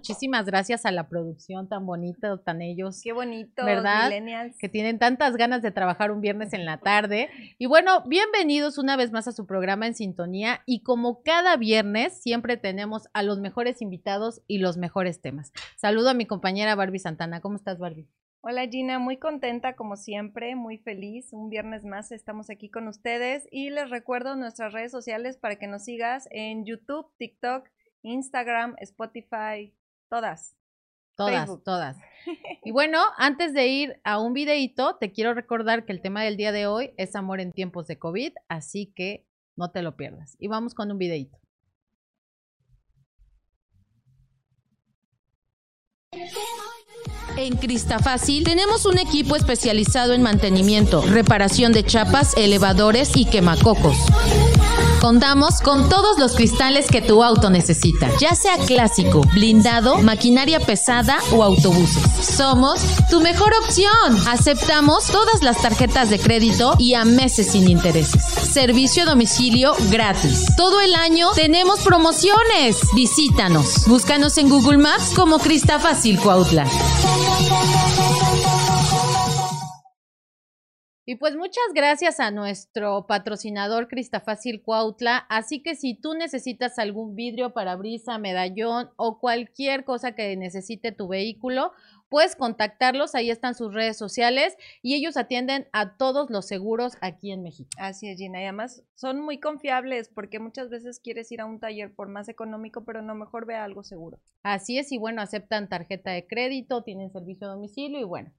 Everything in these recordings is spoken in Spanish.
Muchísimas gracias a la producción tan bonita, tan ellos. Qué bonito, ¿verdad? millennials. Que tienen tantas ganas de trabajar un viernes en la tarde. Y bueno, bienvenidos una vez más a su programa en sintonía. Y como cada viernes, siempre tenemos a los mejores invitados y los mejores temas. Saludo a mi compañera Barbie Santana. ¿Cómo estás, Barbie? Hola Gina, muy contenta como siempre, muy feliz. Un viernes más estamos aquí con ustedes y les recuerdo nuestras redes sociales para que nos sigas en YouTube, TikTok, Instagram, Spotify, todas. Todas, Facebook. todas. Y bueno, antes de ir a un videíto, te quiero recordar que el tema del día de hoy es amor en tiempos de COVID, así que no te lo pierdas. Y vamos con un videíto. En Cristafácil tenemos un equipo especializado en mantenimiento, reparación de chapas, elevadores y quemacocos. Contamos con todos los cristales que tu auto necesita, ya sea clásico, blindado, maquinaria pesada o autobuses. Somos tu mejor opción. Aceptamos todas las tarjetas de crédito y a meses sin intereses. Servicio a domicilio gratis. Todo el año tenemos promociones. Visítanos. Búscanos en Google Maps como Cristafácil Cuautla. Y pues muchas gracias a nuestro patrocinador Cristafácil Cuautla. Así que si tú necesitas algún vidrio, parabrisa, medallón o cualquier cosa que necesite tu vehículo, puedes contactarlos. Ahí están sus redes sociales y ellos atienden a todos los seguros aquí en México. Así es, Gina. Y además son muy confiables porque muchas veces quieres ir a un taller por más económico, pero no mejor ve algo seguro. Así es, y bueno, aceptan tarjeta de crédito, tienen servicio a domicilio y bueno,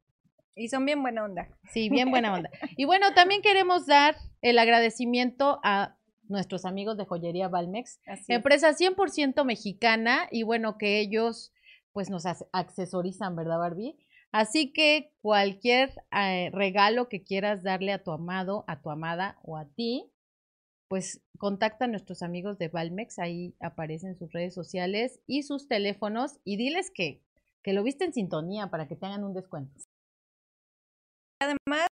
Y son bien buena onda. Sí, bien buena onda. Y bueno, también queremos dar el agradecimiento a nuestros amigos de Joyería Valmex, Así es. empresa 100% mexicana y bueno, que ellos pues nos accesorizan, ¿verdad, Barbie? Así que cualquier eh, regalo que quieras darle a tu amado, a tu amada o a ti, pues contacta a nuestros amigos de Valmex, ahí aparecen sus redes sociales y sus teléfonos y diles que, que lo viste en sintonía para que te hagan un descuento. Además,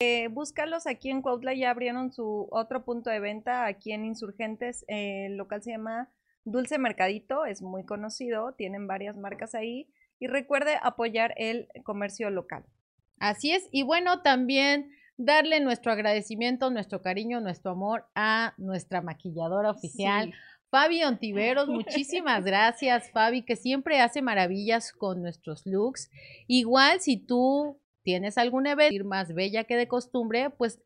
eh, búscalos aquí en Cuautla, ya abrieron su otro punto de venta aquí en Insurgentes, eh, el local se llama Dulce Mercadito, es muy conocido, tienen varias marcas ahí y recuerde apoyar el comercio local. Así es, y bueno, también darle nuestro agradecimiento, nuestro cariño, nuestro amor a nuestra maquilladora oficial, Sí. Fabi Ontiveros. Muchísimas gracias, Fabi, que siempre hace maravillas con nuestros looks. Igual, si tú tienes algún evento ir más bella que de costumbre, pues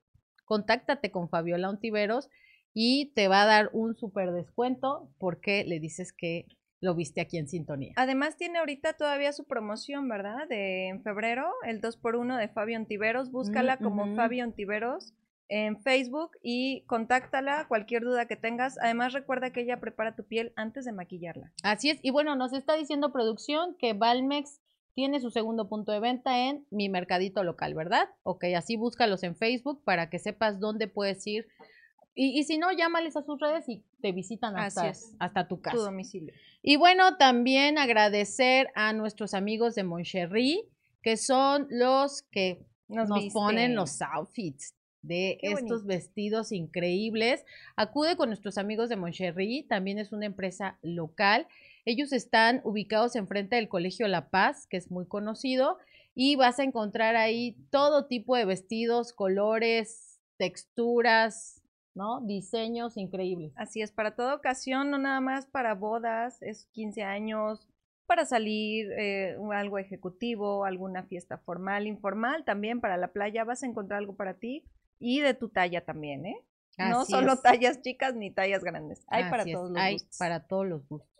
contáctate con Fabiola Ontiveros y te va a dar un súper descuento porque le dices que lo viste aquí en sintonía. Además tiene ahorita todavía su promoción, ¿verdad? De en febrero, el 2x1 de Fabi Ontiveros. Búscala Mm, como ujú. Fabi Ontiveros en Facebook y contáctala cualquier duda que tengas. Además recuerda que ella prepara tu piel antes de maquillarla. Así es, y bueno, nos está diciendo producción que Valmex tiene su segundo punto de venta en mi mercadito local, ¿verdad? Ok, así búscalos en Facebook para que sepas dónde puedes ir. Y, y si no, llámales a sus redes y te visitan hasta, hasta tu casa. Tu domicilio. Y bueno, también agradecer a nuestros amigos de Moncherry, que son los que Nos, ponen los outfits de Qué estos bonito. vestidos increíbles. Acude con nuestros amigos de Moncherry, también es una empresa local. Ellos están ubicados enfrente del Colegio La Paz, que es muy conocido, y vas a encontrar ahí todo tipo de vestidos, colores, texturas, ¿no? Diseños increíbles. Así es, para toda ocasión, no nada más para bodas, es 15 años, para salir, eh, algo ejecutivo, alguna fiesta formal, informal, también para la playa vas a encontrar algo para ti y de tu talla también, ¿eh? no solo es. tallas chicas ni tallas grandes, hay para es, todos los hay gustos. para todos los gustos.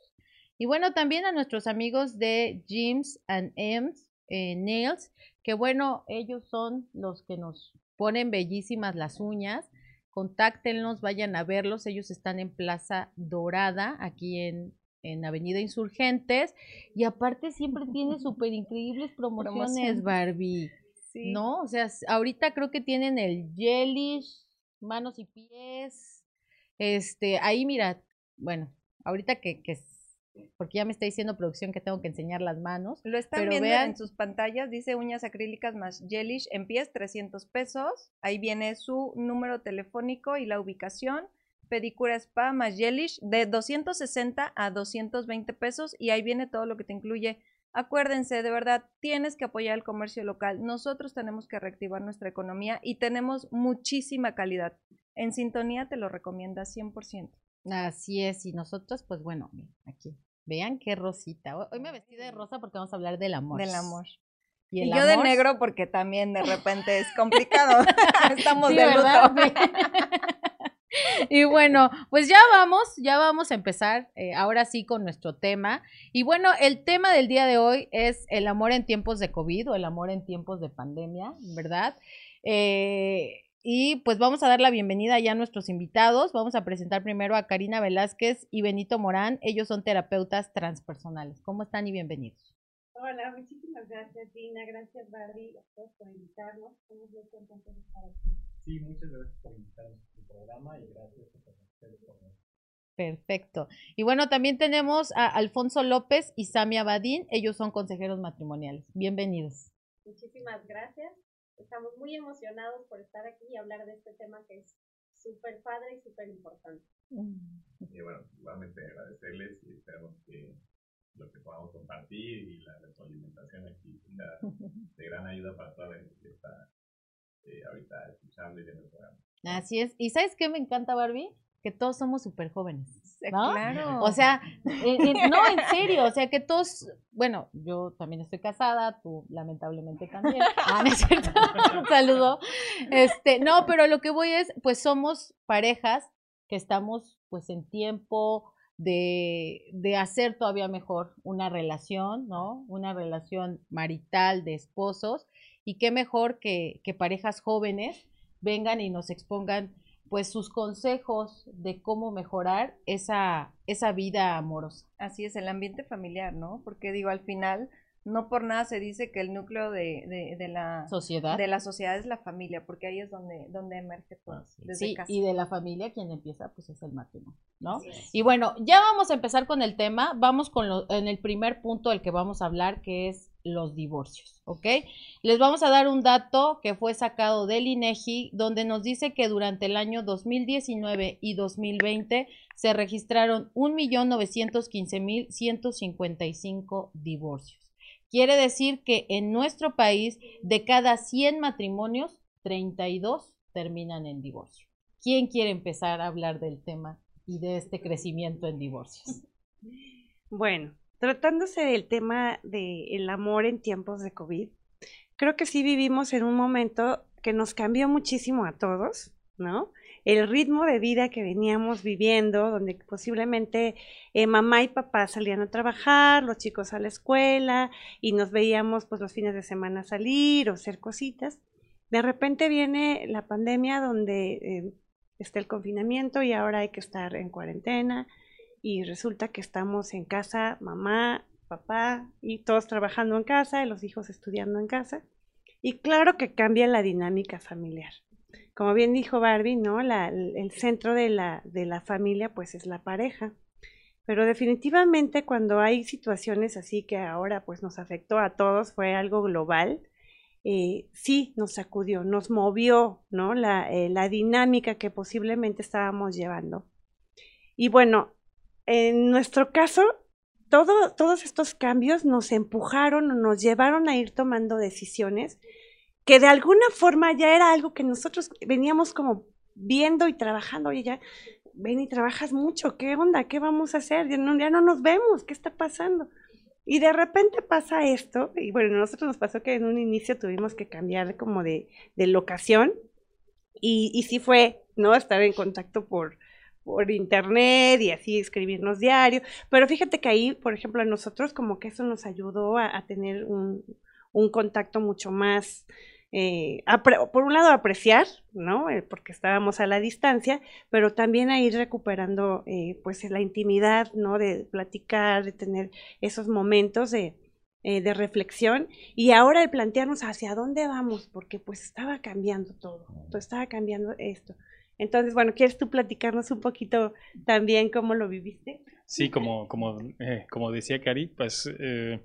Y bueno, también a nuestros amigos de Jims and M's eh, Nails, que bueno, ellos son los que nos ponen bellísimas las uñas. Contáctenlos, vayan a verlos. Ellos están en Plaza Dorada, aquí en, en Avenida Insurgentes. Y aparte siempre tiene súper increíbles promociones. Barbie. Sí. ¿No? O sea, ahorita creo que tienen el Jellish, manos y pies. Este, ahí mira, bueno, ahorita que, que porque ya me está diciendo producción que tengo que enseñar las manos. Lo están Pero viendo vean- en sus pantallas, dice uñas acrílicas más gelish en pies, 300 pesos. Ahí viene su número telefónico y la ubicación. pedicura spa más gelish de 260 a 220 pesos y ahí viene todo lo que te incluye. Acuérdense, de verdad, tienes que apoyar el comercio local. Nosotros tenemos que reactivar nuestra economía y tenemos muchísima calidad. En sintonía te lo recomienda 100%. Así es, y nosotros, pues bueno, aquí, vean qué rosita. Hoy me vestí de rosa porque vamos a hablar del amor. Del amor. Y, yo de negro porque también de repente es complicado. Estamos de luto. y bueno, pues ya vamos, ya vamos a empezar eh, ahora sí con nuestro tema. Y bueno, el tema del día de hoy es el amor en tiempos de COVID o el amor en tiempos de pandemia, ¿verdad? Eh, y pues vamos a dar la bienvenida ya a nuestros invitados. Vamos a presentar primero a Karina Velázquez y Benito Morán. Ellos son terapeutas transpersonales. ¿Cómo están y bienvenidos? Hola, muchísimas gracias, Dina. Gracias, Barbie, a todos por invitarnos. Estamos muy contentos de estar aquí. Sí, muchas gracias por invitarnos a tu programa y gracias a ustedes por Perfecto. Y bueno, también tenemos a Alfonso López y Samia Badín. Ellos son consejeros matrimoniales. Bienvenidos. Muchísimas gracias estamos muy emocionados por estar aquí y hablar de este tema que es súper padre y súper importante. Y bueno, igualmente agradecerles y esperamos que lo que podamos compartir y la retroalimentación aquí sea de gran ayuda para toda la gente que está eh, ahorita escuchando y viendo el programa. Así es. ¿Y sabes qué me encanta, Barbie? Que todos somos súper jóvenes. Claro. O sea, no, en serio, o sea que todos, bueno, yo también estoy casada, tú lamentablemente también. Ah, no es cierto. Un saludo. Este, no, pero lo que voy es, pues somos parejas que estamos pues en tiempo de, de hacer todavía mejor una relación, ¿no? Una relación marital de esposos. Y qué mejor que, que parejas jóvenes vengan y nos expongan pues sus consejos de cómo mejorar esa, esa vida amorosa. Así es, el ambiente familiar, ¿no? Porque digo, al final, no por nada se dice que el núcleo de, de, la sociedad de la sociedad es la familia, porque ahí es donde, donde emerge todo. sí, y de la familia quien empieza, pues es el matrimonio, ¿no? Y bueno, ya vamos a empezar con el tema. Vamos con lo, en el primer punto del que vamos a hablar, que es los divorcios, ¿ok? Les vamos a dar un dato que fue sacado del INEGI, donde nos dice que durante el año 2019 y 2020 se registraron 1.915.155 divorcios. Quiere decir que en nuestro país, de cada 100 matrimonios, 32 terminan en divorcio. ¿Quién quiere empezar a hablar del tema y de este crecimiento en divorcios? Bueno, tratándose del tema del amor en tiempos de COVID, creo que sí vivimos en un momento que nos cambió muchísimo a todos, ¿no? El ritmo de vida que veníamos viviendo, donde posiblemente eh, mamá y papá salían a trabajar, los chicos a la escuela y nos veíamos pues los fines de semana salir o hacer cositas. De repente viene la pandemia donde eh, está el confinamiento y ahora hay que estar en cuarentena, y resulta que estamos en casa, mamá, papá y todos trabajando en casa y los hijos estudiando en casa. Y claro que cambia la dinámica familiar. Como bien dijo Barbie, ¿no? el centro de la, de la familia pues es la pareja. Pero definitivamente cuando hay situaciones así que ahora pues nos afectó a todos, fue algo global, eh, sí nos sacudió, nos movió, ¿no? La, eh, la dinámica que posiblemente estábamos llevando. Y bueno, en nuestro caso, todo, todos estos cambios nos empujaron o nos llevaron a ir tomando decisiones que de alguna forma ya era algo que nosotros veníamos como viendo y trabajando. Oye, ya ven y trabajas mucho, ¿qué onda? ¿Qué vamos a hacer? Ya no, ya no nos vemos, ¿qué está pasando? Y de repente pasa esto, y bueno, a nosotros nos pasó que en un inicio tuvimos que cambiar como de, de locación, y, y sí fue, ¿no? Estar en contacto por, por internet y así escribirnos diario. Pero fíjate que ahí, por ejemplo, a nosotros como que eso nos ayudó a, tener un, un, contacto mucho más, eh, por un lado apreciar, ¿no? Eh, porque estábamos a la distancia, pero también a ir recuperando eh, pues la intimidad, ¿no? De platicar, de tener esos momentos de, de reflexión y ahora el plantearnos hacia dónde vamos, porque pues estaba cambiando todo, todo estaba cambiando esto. Entonces, bueno, ¿quieres tú platicarnos un poquito también cómo lo viviste? Sí, como, como, eh, como decía Cari, pues eh,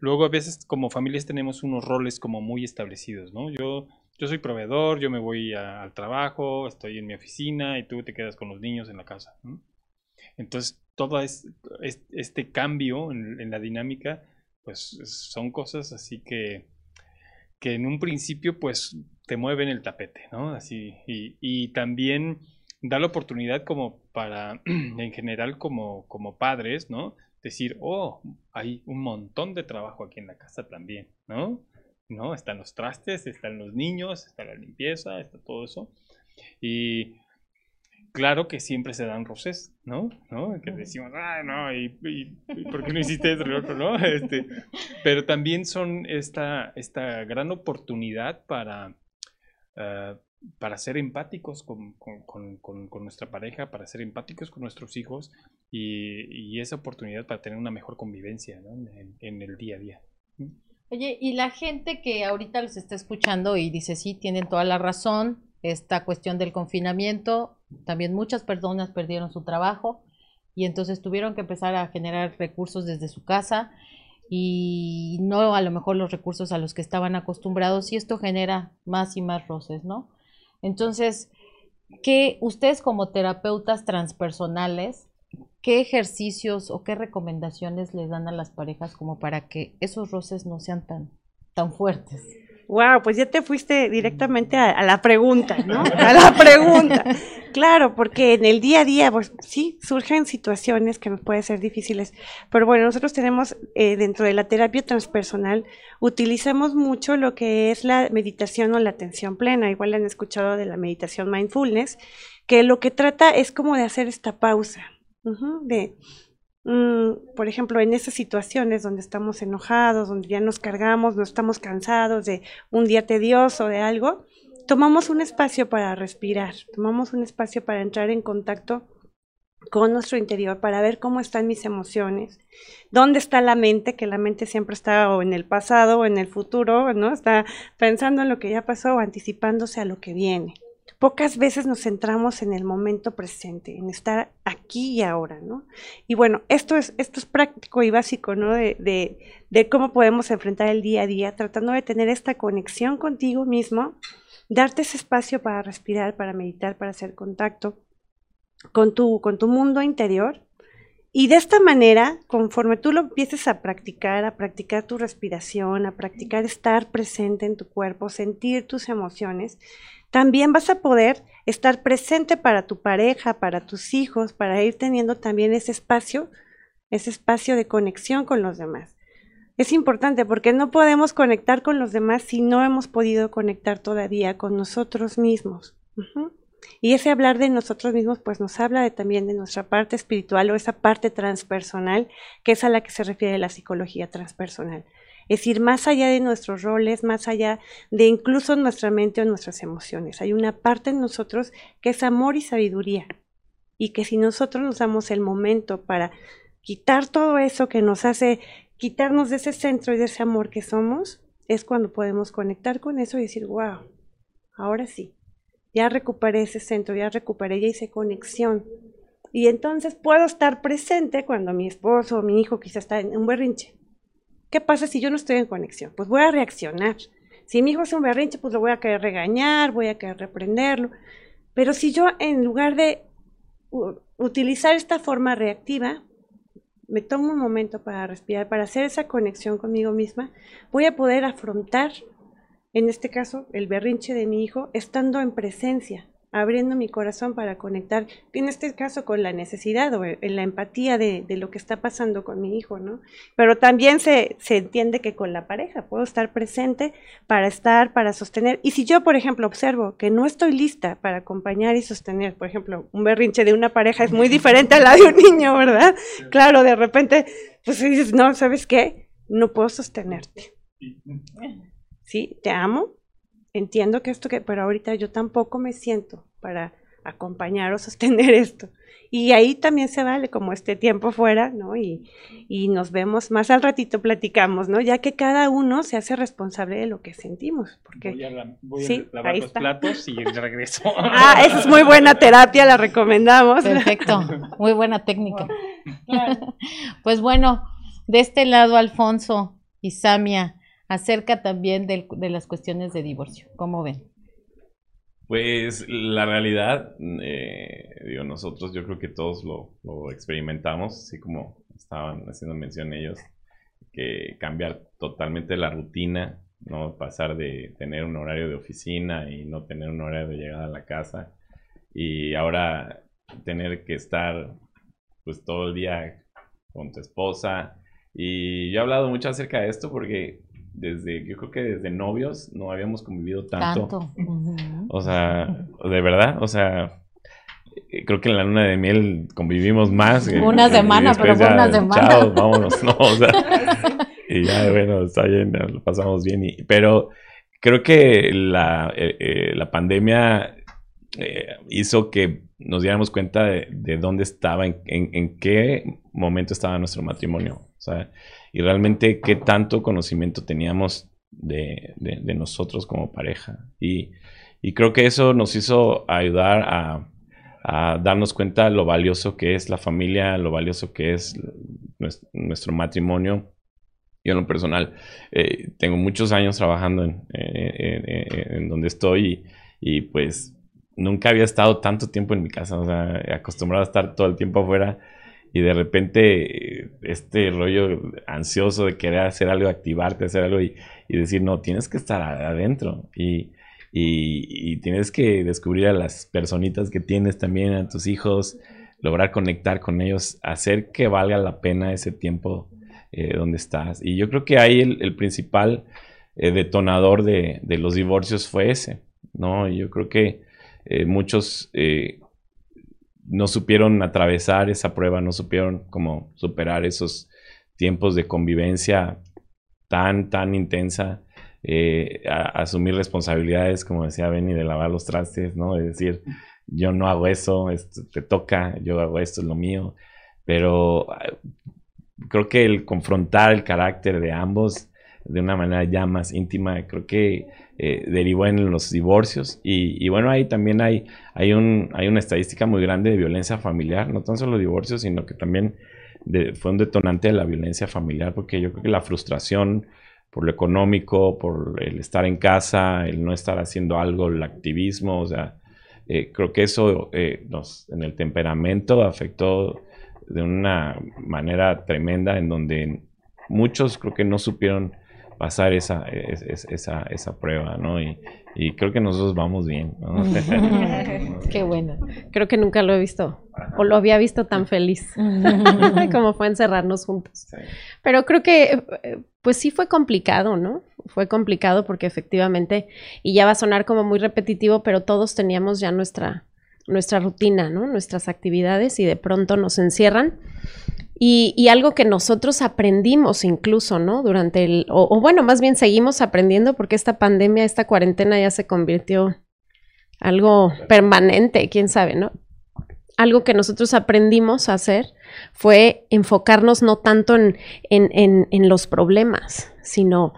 luego a veces como familias tenemos unos roles como muy establecidos, ¿no? Yo yo soy proveedor, yo me voy a- al trabajo, estoy en mi oficina y tú te quedas con los niños en la casa. ¿no? Entonces, todo es, es- este cambio en, en la dinámica, pues son cosas así que, que en un principio, pues te mueven el tapete, ¿no? Así, y, y también da la oportunidad como para, en general, como, como padres, ¿no? Decir, oh, hay un montón de trabajo aquí en la casa también, ¿no? ¿No? Están los trastes, están los niños, está la limpieza, está todo eso. Y claro que siempre se dan roces, ¿no? ¿No? Que decimos, ah, no, y, y- y ¿por qué no hiciste esto y otro, no? Este, pero también son esta, esta gran oportunidad para, ah, para ser empáticos con, con- con- con- nuestra pareja, para ser empáticos con nuestros hijos y, y esa oportunidad para tener una mejor convivencia en, en el día a día. Oye, y la gente que ahorita los está escuchando y dice, sí, tienen toda la razón, esta cuestión del confinamiento, también muchas personas perdieron su trabajo y entonces tuvieron que empezar a generar recursos desde su casa y no a lo mejor los recursos a los que estaban acostumbrados y esto genera más y más roces, ¿no? Entonces, ¿qué ustedes como terapeutas transpersonales, qué ejercicios o qué recomendaciones les dan a las parejas como para que esos roces no sean tan, tan fuertes? Wow, pues ya te fuiste directamente a, a la pregunta, ¿no? A la pregunta. Claro, porque en el día a día, pues sí, surgen situaciones que nos pueden ser difíciles. Pero bueno, nosotros tenemos eh, dentro de la terapia transpersonal, utilizamos mucho lo que es la meditación o la atención plena. Igual han escuchado de la meditación mindfulness, que lo que trata es como de hacer esta pausa, de Mm, por ejemplo, en esas situaciones donde estamos enojados, donde ya nos cargamos, no estamos cansados de un día tedioso, de algo, tomamos un espacio para respirar, tomamos un espacio para entrar en contacto con nuestro interior, para ver cómo están mis emociones, dónde está la mente, que la mente siempre está o en el pasado o en el futuro, ¿no? Está pensando en lo que ya pasó o anticipándose a lo que viene pocas veces nos centramos en el momento presente, en estar aquí y ahora, ¿no? Y bueno, esto es, práctico y básico, ¿no? De, cómo podemos enfrentar el día a día, tratando de tener esta conexión contigo mismo, darte ese espacio para respirar, para meditar, para hacer contacto con tu mundo interior. Y de esta manera, conforme tú lo empieces a practicar, a practicar tu respiración, a practicar estar presente en tu cuerpo, sentir tus emociones, también vas a poder estar presente para tu pareja, para tus hijos, para ir teniendo también ese espacio, ese espacio de conexión con los demás. Es importante porque no podemos conectar con los demás si no hemos podido conectar todavía con nosotros mismos. Y ese hablar de nosotros mismos, pues nos habla también de nuestra parte espiritual o esa parte transpersonal, que es a la que se refiere la psicología transpersonal. Es decir, más allá de nuestros roles, más allá de incluso nuestra mente o nuestras emociones. Hay una parte en nosotros que es amor y sabiduría. Y que si nosotros nos damos el momento para quitar todo eso que nos hace quitarnos de ese centro y de ese amor que somos, es cuando podemos conectar con eso y decir, wow, ahora sí, ya recuperé ese centro, ya recuperé, ya hice conexión. Y entonces puedo estar presente cuando mi esposo o mi hijo quizá está en un berrinche. ¿Qué pasa si yo no estoy en conexión? Pues voy a reaccionar. Si mi hijo hace un berrinche, pues lo voy a querer regañar, voy a querer reprenderlo. Pero si yo en lugar de utilizar esta forma reactiva, me tomo un momento para respirar, para hacer esa conexión conmigo misma, voy a poder afrontar, en este caso, el berrinche de mi hijo, estando en presencia, abriendo mi corazón para conectar, en este caso con la necesidad o en la empatía de, lo que está pasando con mi hijo, ¿no? Pero también se, se entiende que con la pareja puedo estar presente para estar, para sostener. Y si yo, por ejemplo, observo que no estoy lista para acompañar y sostener, por ejemplo, un berrinche de una pareja es muy diferente a la de un niño, ¿verdad? Claro, de repente, pues dices, no, ¿sabes qué? No puedo sostenerte. Sí, te amo, entiendo que esto que, pero ahorita yo tampoco me siento para acompañar o sostener esto. Y ahí también se vale como este tiempo fuera, ¿no? Y, y nos vemos más al ratito, platicamos, ¿no? Ya que cada uno se hace responsable de lo que sentimos. Porque, Voy a, la- voy a Sí, lavar ahí los está. platos y regreso. ah, esa es muy buena terapia, la recomendamos. Perfecto, muy buena técnica. Pues bueno, de este lado, Alfonso y Samia, acerca también del- de las cuestiones de divorcio. ¿Cómo ven? Pues la realidad, eh, digo, nosotros yo creo que todos lo, lo experimentamos, así como estaban haciendo mención ellos, que cambiar totalmente la rutina, ¿no? Pasar de tener un horario de oficina y no tener un horario de llegada a la casa y ahora tener que estar pues todo el día con tu esposa. Y yo he hablado mucho acerca de esto porque desde, yo creo que desde novios no habíamos convivido Tanto. O sea, de verdad, o sea, eh, creo que en la luna de miel convivimos más. que- Una y semana, pero fue una semana. chao, vámonos, no, o sea, y ya, bueno, está bien, lo pasamos bien. Y, pero creo que la, eh, eh, la pandemia eh, hizo que nos diéramos cuenta de, de dónde estaba, en, en- en qué momento estaba nuestro matrimonio. Sea, y realmente qué tanto conocimiento teníamos de, nosotros como pareja. Y, creo que eso nos hizo ayudar a, darnos cuenta lo valioso que es la familia, lo valioso que es nues- nuestro matrimonio. Yo en lo personal eh, tengo muchos años trabajando en, eh, en- en donde estoy y, y, pues nunca había estado tanto tiempo en mi casa, o sea, acostumbrado a estar todo el tiempo afuera y de repente este rollo ansioso de querer hacer algo, activarte, hacer algo y, y decir, no, tienes que estar adentro y, y- tienes que descubrir a las personitas que tienes también, a tus hijos, lograr conectar con ellos, hacer que valga la pena ese tiempo eh, donde estás. Y yo creo que ahí el, principal eh, detonador de, de los divorcios fue ese, ¿no? Yo creo que eh, muchos no supieron atravesar esa prueba, no supieron como superar esos tiempos de convivencia tan, tan intensa, eh, asumir responsabilidades, como decía Benny, de lavar los trastes, ¿no? De decir, yo no hago eso, esto te toca, yo hago esto, es lo mío, pero ah, creo que el confrontar el carácter de ambos de una manera ya más íntima, creo que eh, derivó en los divorcios. Y, bueno, ahí también hay, hay, un, hay una estadística muy grande de violencia familiar, no tan solo divorcios, sino que también fue un detonante de la violencia familiar, porque yo creo que la frustración por lo económico, por el estar en casa, el no estar haciendo algo, el activismo, o sea, eh, creo que eso eh, en el temperamento afectó de una manera tremenda en donde muchos creo que no supieron pasar esa, es- es- esa, esa prueba, ¿no? Y, y creo que nosotros vamos bien, ¿no? Qué bueno. Creo que nunca lo he visto o lo había visto tan feliz como fue encerrarnos juntos. Sí. Pero creo que, eh, pues sí fue complicado, ¿no? Fue complicado porque efectivamente, y ya va a sonar como muy repetitivo, pero todos teníamos ya nuestra, nuestra rutina, ¿no? Nuestras actividades y de pronto nos encierran. Y, algo que nosotros aprendimos incluso, ¿no? Durante el, o, bueno, más bien seguimos aprendiendo porque esta pandemia, esta cuarentena ya se convirtió algo permanente, quién sabe, ¿no? Algo que nosotros aprendimos a hacer fue enfocarnos no tanto en, en, en, en los problemas, sino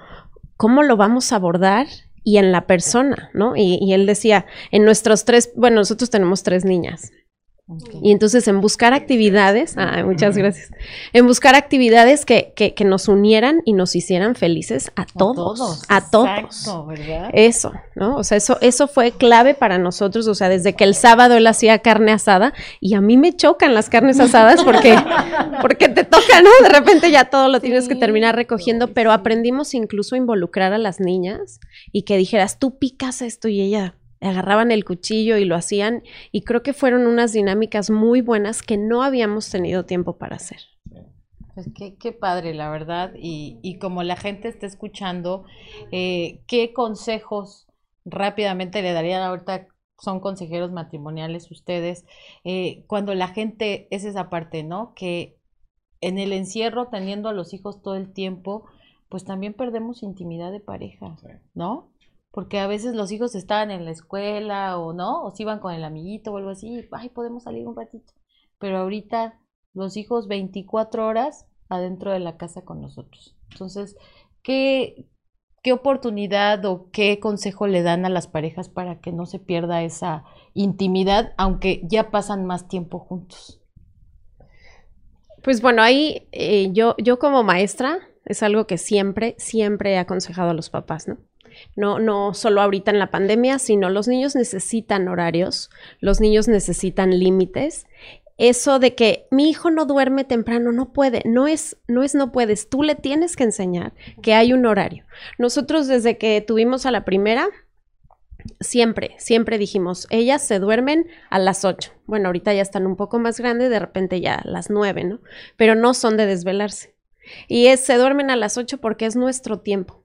cómo lo vamos a abordar y en la persona, ¿no? Y él decía, en nuestros tres, bueno, nosotros tenemos tres niñas, y entonces en buscar actividades, muchas gracias, en buscar actividades que, que, que nos unieran y nos hicieran felices a todos, a todos. Exacto, ¿verdad? Eso, ¿no? O sea, eso, eso fue clave para nosotros, o sea, desde que el sábado él hacía carne asada y a mí me chocan las carnes asadas porque, porque te toca, ¿no? De repente ya todo lo tienes que terminar recogiendo, pero aprendimos incluso a involucrar a las niñas y que dijeras, tú picas esto y ella agarraban el cuchillo y lo hacían y creo que fueron unas dinámicas muy buenas que no habíamos tenido tiempo para hacer. Pues qué, qué padre, la verdad. Y, y como la gente está escuchando, eh, ¿qué consejos rápidamente le darían ahorita? Son consejeros matrimoniales ustedes. eh, cuando la gente, es esa parte, ¿no? Que en el encierro, teniendo a los hijos todo el tiempo, pues también perdemos intimidad de pareja, Sí. ¿no? Porque a veces los hijos estaban en la escuela o no, o se iban con el amiguito o algo así, y, ay, podemos salir un ratito. Pero ahorita los hijos 24 horas adentro de la casa con nosotros. Entonces, ¿qué, qué oportunidad o qué consejo le dan a las parejas para que no se pierda esa intimidad, aunque ya pasan más tiempo juntos? Pues bueno, ahí eh, yo, yo como maestra es algo que siempre, siempre he aconsejado a los papás, ¿no? No, no solo ahorita en la pandemia, sino los niños necesitan horarios, los niños necesitan límites. Eso de que mi hijo no duerme temprano, no puede, no es, no es no puedes, tú le tienes que enseñar que hay un horario. Nosotros desde que tuvimos a la primera, siempre, siempre dijimos, ellas se duermen a las 8. Bueno, ahorita ya están un poco más grandes, de repente ya a las 9, ¿no? Pero no son de desvelarse. Y es, se duermen a las 8 porque es nuestro tiempo.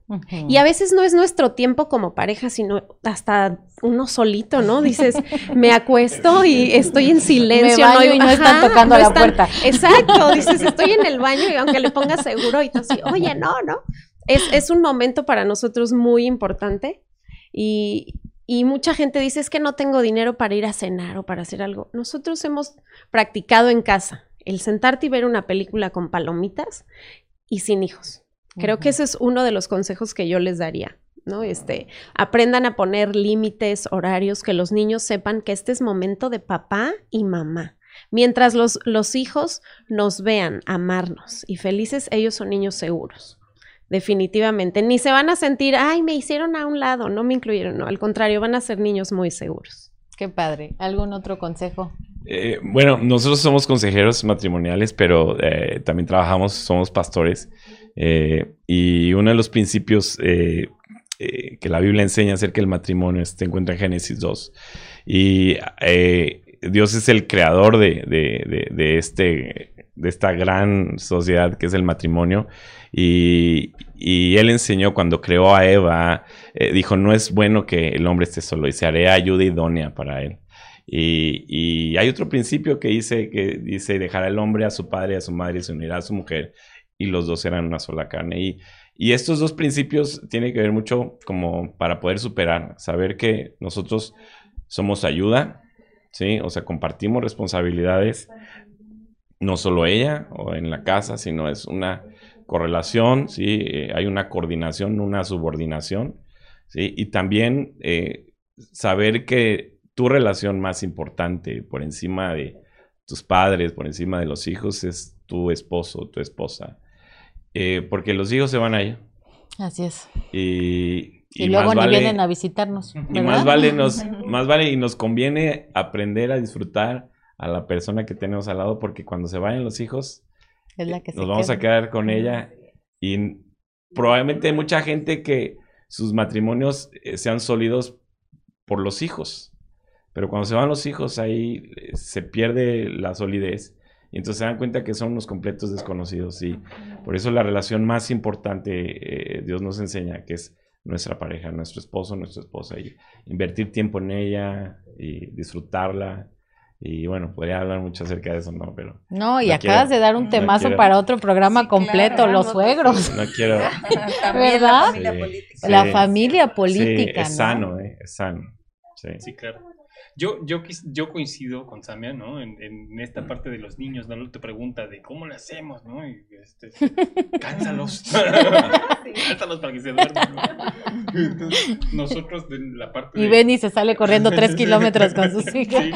Y a veces no es nuestro tiempo como pareja, sino hasta uno solito, ¿no? Dices, me acuesto y estoy en silencio. Me baño y no están tocando la puerta. Exacto, dices, estoy en el baño y aunque le pongas seguro y tú así, oye, no, ¿no? Es, es un momento para nosotros muy importante y, y mucha gente dice, es que no tengo dinero para ir a cenar o para hacer algo. Nosotros hemos practicado en casa el sentarte y ver una película con palomitas y sin hijos. Creo que ese es uno de los consejos que yo les daría, ¿no? Este, aprendan a poner límites, horarios, que los niños sepan que este es momento de papá y mamá. Mientras los, los hijos nos vean amarnos y felices, ellos son niños seguros definitivamente. Ni se van a sentir, ay, me hicieron a un lado, no me incluyeron, no, al contrario, van a ser niños muy seguros. Qué padre. ¿Algún otro consejo? Eh, bueno, nosotros somos consejeros matrimoniales, pero eh, también trabajamos, somos pastores. Eh, y uno de los principios que la Biblia enseña acerca del matrimonio se encuentra en Génesis 2. Y Dios es el creador de, este, de esta gran sociedad que es el matrimonio. Y, él enseñó cuando creó a Eva, dijo, no es bueno que el hombre esté solo y se haré ayuda idónea para él. Y, hay otro principio que dice, que dice, dejará el hombre a su padre y a su madre y se unirá a su mujer y los dos serán una sola carne. Y, y estos dos principios tienen que ver mucho como para poder superar, saber que nosotros somos ayuda, ¿sí? O sea, compartimos responsabilidades, no solo ella o en la casa, sino es una correlación, ¿sí? Eh, hay una coordinación, una subordinación, ¿sí? Y también eh, saber que tu relación más importante por encima de tus padres, por encima de los hijos, es tu esposo, tu esposa. Eh, porque los hijos se van a ir. Así es. Y, y, luego ni vienen a visitarnos. Y más vale, nos, más vale y nos conviene aprender a disfrutar a la persona que tenemos al lado porque cuando se vayan los hijos, nos vamos a quedar con ella y probablemente hay mucha gente que sus matrimonios eh, sean sólidos por los hijos, pero cuando se van los hijos ahí eh, se pierde la solidez y entonces se dan cuenta que son unos completos desconocidos y por eso la relación más importante eh, Dios nos enseña que es nuestra pareja, nuestro esposo, nuestra esposa y invertir tiempo en ella y disfrutarla y bueno, podría hablar mucho acerca de eso, ¿no? Pero. No, y acabas de dar un temazo para otro programa completo, los suegros. No quiero. ¿Verdad? La familia política. La familia política. es sano, ¿eh? Es sano. Sí, claro. Yo, yo, yo coincido con Samia, ¿no? En, en, esta parte de los niños, ¿no? Te pregunta de cómo lo hacemos, ¿no? Y este, cánsalos. cánsalos para que se duerman. Entonces, nosotros de la parte Y Benny se sale corriendo tres kilómetros con sus hijos. Sí,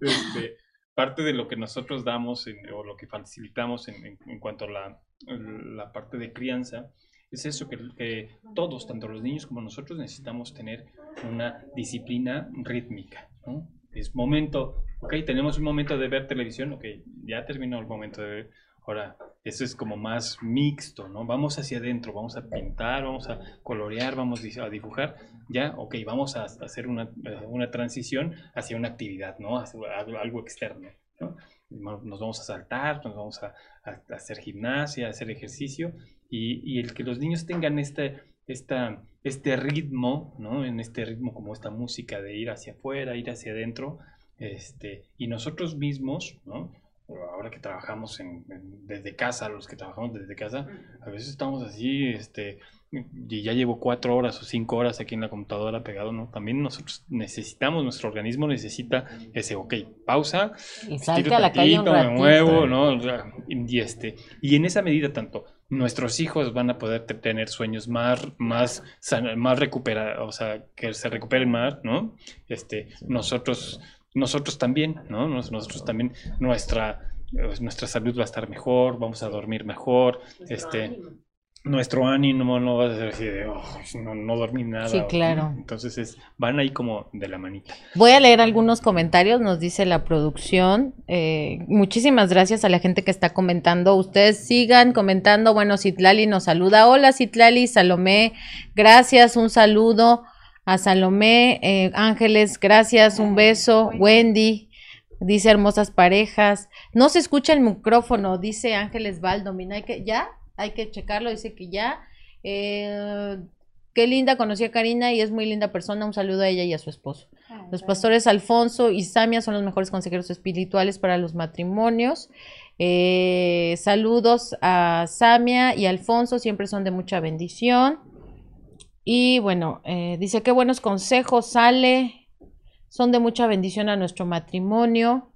este, parte de lo que nosotros damos o lo que facilitamos en, en cuanto a la, la parte de crianza es eso que, todos, tanto los niños como nosotros, necesitamos tener una disciplina rítmica. ¿no? Es momento, ok, tenemos un momento de ver televisión, ok, ya terminó el momento de ver. Ahora, eso es como más mixto, ¿no? Vamos hacia adentro, vamos a pintar, vamos a colorear, vamos a dibujar. Ya, ok, vamos a hacer una, una transición hacia una actividad, ¿no? Hacia algo externo, ¿no? Nos vamos a saltar, nos vamos a, a hacer gimnasia, a hacer ejercicio y, el que los niños tengan este, esta, este ritmo, ¿no? En este ritmo como esta música de ir hacia afuera, ir hacia adentro, este, y nosotros mismos, ¿no? Ahora que trabajamos en, desde casa, los que trabajamos desde casa, a veces estamos así, este, y ya llevo cuatro horas o cinco horas aquí en la computadora pegado, ¿no? También nosotros necesitamos, nuestro organismo necesita ese, ok, pausa, y salte a la calle un me muevo, ¿no? Y, este, y en esa medida tanto nuestros hijos van a poder tener sueños más, más, más recuperados, o sea, que se recuperen más, ¿no? Este, nosotros, nosotros también, ¿no? nosotros también, nuestra, pues, nuestra salud va a estar mejor, vamos a dormir mejor, este, nuestro ánimo no va a ser así de, "Oh, no, no dormí nada. Sí, claro. Entonces es, van ahí como de la manita. Voy a leer algunos comentarios, nos dice la producción. Eh, muchísimas gracias a la gente que está comentando. Ustedes sigan comentando. Bueno, Citlali nos saluda. Hola Citlali, Salomé, gracias, un saludo a Salomé. Eh, Ángeles, gracias, un beso. Wendy, dice hermosas parejas. No se escucha el micrófono, dice Ángeles Valdomina. ¿Ya? Hay que checarlo, dice que ya. Eh, Qué linda, conocí a Karina y es muy linda persona. Un saludo a ella y a su esposo. Los pastores Alfonso y Samia son los mejores consejeros espirituales para los matrimonios. Eh, saludos a Samia y Alfonso, siempre son de mucha bendición. Y bueno, eh, dice qué buenos consejos, sale, son de mucha bendición a nuestro matrimonio.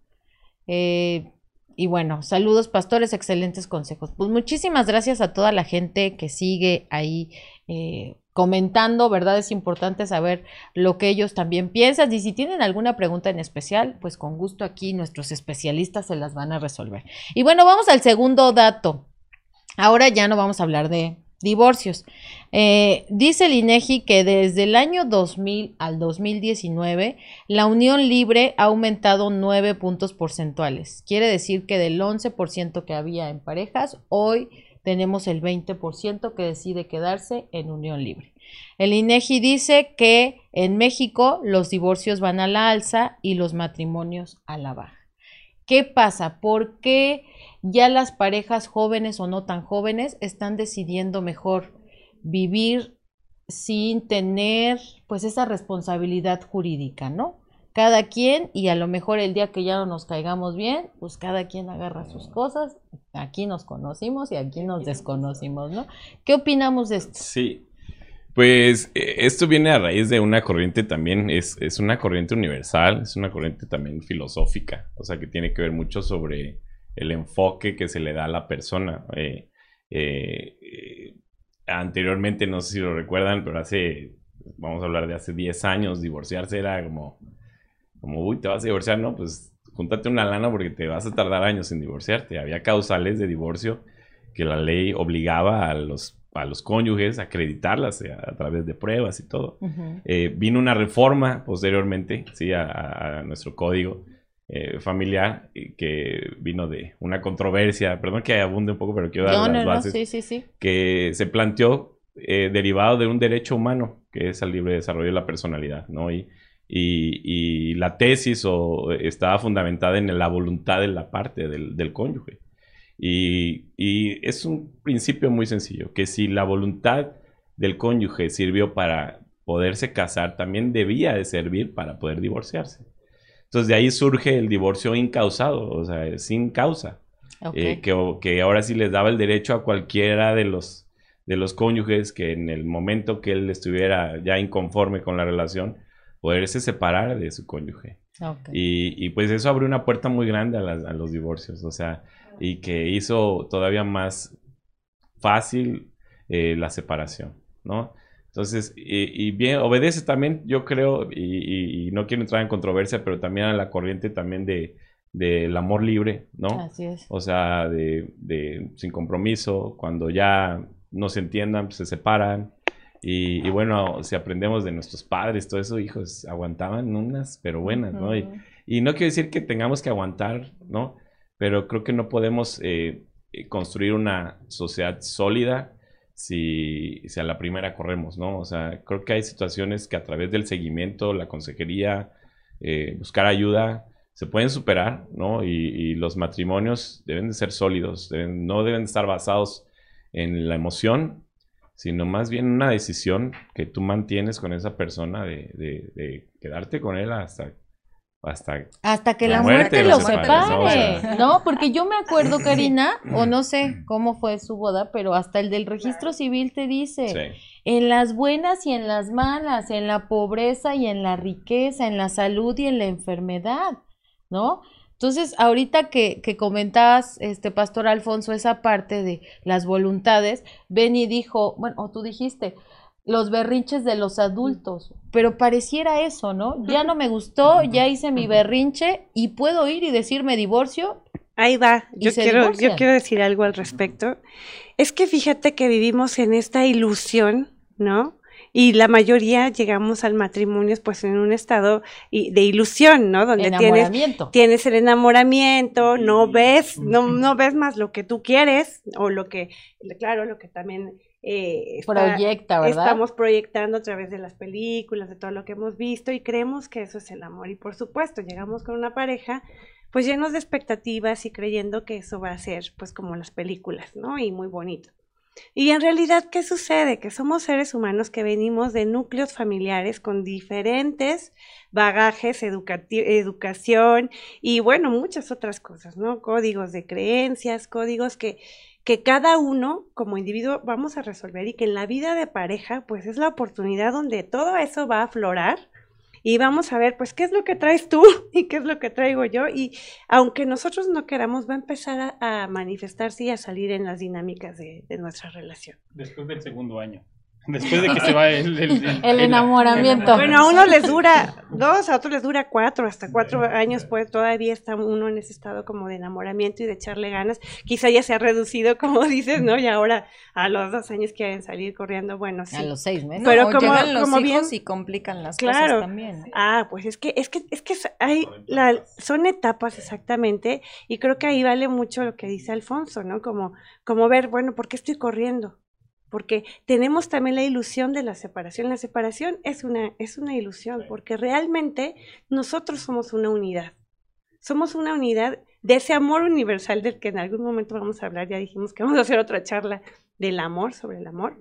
Eh, y bueno, saludos pastores, excelentes consejos. Pues muchísimas gracias a toda la gente que sigue ahí eh, comentando, ¿verdad? Es importante saber lo que ellos también piensan y si tienen alguna pregunta en especial, pues con gusto aquí nuestros especialistas se las van a resolver. Y bueno, vamos al segundo dato. Ahora ya no vamos a hablar de divorcios. Eh, dice el INEGI que desde el año 2000 al 2019 la unión libre ha aumentado 9 puntos porcentuales. Quiere decir que del 11% que había en parejas, hoy tenemos el 20% que decide quedarse en unión libre. El INEGI dice que en México los divorcios van a la alza y los matrimonios a la baja. ¿Qué pasa? ¿Por qué ya las parejas jóvenes o no tan jóvenes están decidiendo mejor vivir sin tener pues esa responsabilidad jurídica, ¿no? Cada quien y a lo mejor el día que ya no nos caigamos bien, pues cada quien agarra sus cosas. Aquí nos conocimos y aquí nos desconocimos, ¿no? ¿Qué opinamos de esto? Sí. Pues eh, esto viene a raíz de una corriente también, es, es una corriente universal, es una corriente también filosófica, o sea que tiene que ver mucho sobre el enfoque que se le da a la persona. Eh, eh, anteriormente, no sé si lo recuerdan, pero hace, vamos a hablar de hace 10 años, divorciarse era como, como, uy, te vas a divorciar, no, pues júntate una lana porque te vas a tardar años en divorciarte. Había causales de divorcio que la ley obligaba a los, a los cónyuges a acreditarlas eh, a, a través de pruebas y todo. Ujú. Eh, vino una reforma posteriormente, sí, a, a- a nuestro código eh, familiar que vino de una controversia, perdón que abunde un poco, pero quiero dar No, las no, no, bases, sí, sí, sí. que se planteó eh, derivado de un derecho humano, que es el libre desarrollo de la personalidad, ¿no? Y, y- y la tesis o, estaba fundamentada en la voluntad de la parte del, del cónyuge. Y, y es un principio muy sencillo, que si la voluntad del cónyuge sirvió para poderse casar, también debía de servir para poder divorciarse. Entonces de ahí surge el divorcio incausado, o sea, sin causa Ok. eh, que, que ahora sí les daba el derecho a cualquiera de los, de los cónyuges que en el momento que él estuviera ya inconforme con la relación, poderse separar de su cónyuge. ok. Y, y, pues eso abrió una puerta muy grande a, las- a los divorcios, o sea, y que hizo todavía más fácil eh, la separación, ¿no? Entonces, y, y bien, obedece también, yo creo, y, y- y no quiero entrar en controversia, pero también a la corriente también de del amor libre, ¿no? Así es. O sea, de, de sin compromiso, cuando ya no se entiendan, pues, se separan. Y, y bueno, si aprendemos de nuestros padres, todo eso, hijos, aguantaban unas, pero buenas, ¿no? Y, y no quiero decir que tengamos que aguantar, ¿no? Pero creo que no podemos eh, eh, construir una sociedad sólida si, a la primera corremos, ¿no? O sea, creo que hay situaciones que a través del seguimiento, la consejería, eh, buscar ayuda, se pueden superar, ¿no? Y, los matrimonios deben de ser sólidos, deben- no deben estar basados en la emoción, sino más bien una decisión que tú mantienes con esa persona de- de quedarte con él hasta, hasta Hasta que La la, muerte muerte, los separe, separe, ¿no? O sea. ¿no? Porque yo me acuerdo, Karina, o no sé cómo fue su boda, pero hasta el del registro civil te dice, sí. en las buenas y en las malas, en la pobreza y en la riqueza, en la salud y en la enfermedad, ¿no? Entonces, ahorita que, que comentabas, este Pastor Alfonso, esa parte de las voluntades, Benny dijo, bueno, o tú dijiste, los berrinches de los adultos, pero pareciera eso, ¿no? Ya no me gustó, ya hice mi berrinche y puedo ir y decirme divorcio ahí va. Yo quiero, yo quiero decir algo al respecto. Es que fíjate que vivimos en esta ilusión, ¿no? Y la mayoría llegamos al matrimonio pues en un estado de ilusión, ¿no? Donde tienes, Enamoramiento. tienes el enamoramiento, no ves, no, no ves más lo que tú quieres, o lo que, claro, lo que también eh, está- Proyecta, ¿verdad? estamos proyectando a través de las películas, de todo lo que hemos visto y creemos que eso es el amor. Y por supuesto, llegamos con una pareja pues llenos de expectativas y creyendo que eso va a ser pues como las películas, ¿no? Y muy bonito. Y en realidad, ¿qué sucede? Que somos seres humanos que venimos de núcleos familiares con diferentes bagajes, educación y bueno, muchas otras cosas, ¿no? Códigos de creencias, códigos que, que cada uno como individuo vamos a resolver y que en la vida de pareja pues es la oportunidad donde todo eso va a aflorar y vamos a ver pues qué es lo que traes tú y qué es lo que traigo yo y aunque nosotros no queramos va a empezar a, manifestarse y a salir en las dinámicas de, de nuestra relación. Después del segundo año. Después de que se va el, el, El enamoramiento. Bueno, a unos les dura dos, a otros les dura cuatro, hasta cuatro años, pues todavía está uno en ese estado como de enamoramiento y de echarle ganas. Quizá ya se ha reducido, como dices, ¿no? Y ahora a los dos años quieren salir corriendo, bueno, sí. A los seis meses. No, Pero o como- llegan los como hijos bien- y complican las Claro. cosas también. Ah, pues es que, es que, es que hay, la, son etapas exactamente, y creo que ahí vale mucho lo que dice Alfonso, ¿no? Como, como ver, bueno, ¿por qué estoy corriendo? Porque tenemos también la ilusión de la separación. La separación es una, es una ilusión, porque realmente nosotros somos una unidad. Somos una unidad de ese amor universal del que en algún momento vamos a hablar. Ya dijimos que vamos a hacer otra charla del amor, sobre el amor.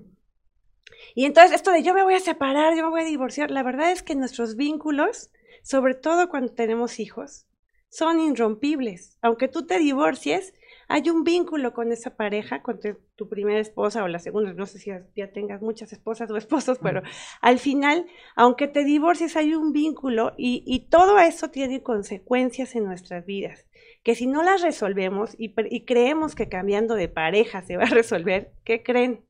Y entonces esto de yo me voy a separar, yo me voy a divorciar, la verdad es que nuestros vínculos, sobre todo cuando tenemos hijos, son irrompibles. Aunque tú te divorcies, hay un vínculo con esa pareja, con tu, tu primera esposa o la segunda, no sé si ya, ya tengas muchas esposas o esposos, pero al final, aunque te divorcies, hay un vínculo y, y todo eso tiene consecuencias en nuestras vidas que si no las resolvemos y, y creemos que cambiando de pareja se va a resolver, ¿qué creen?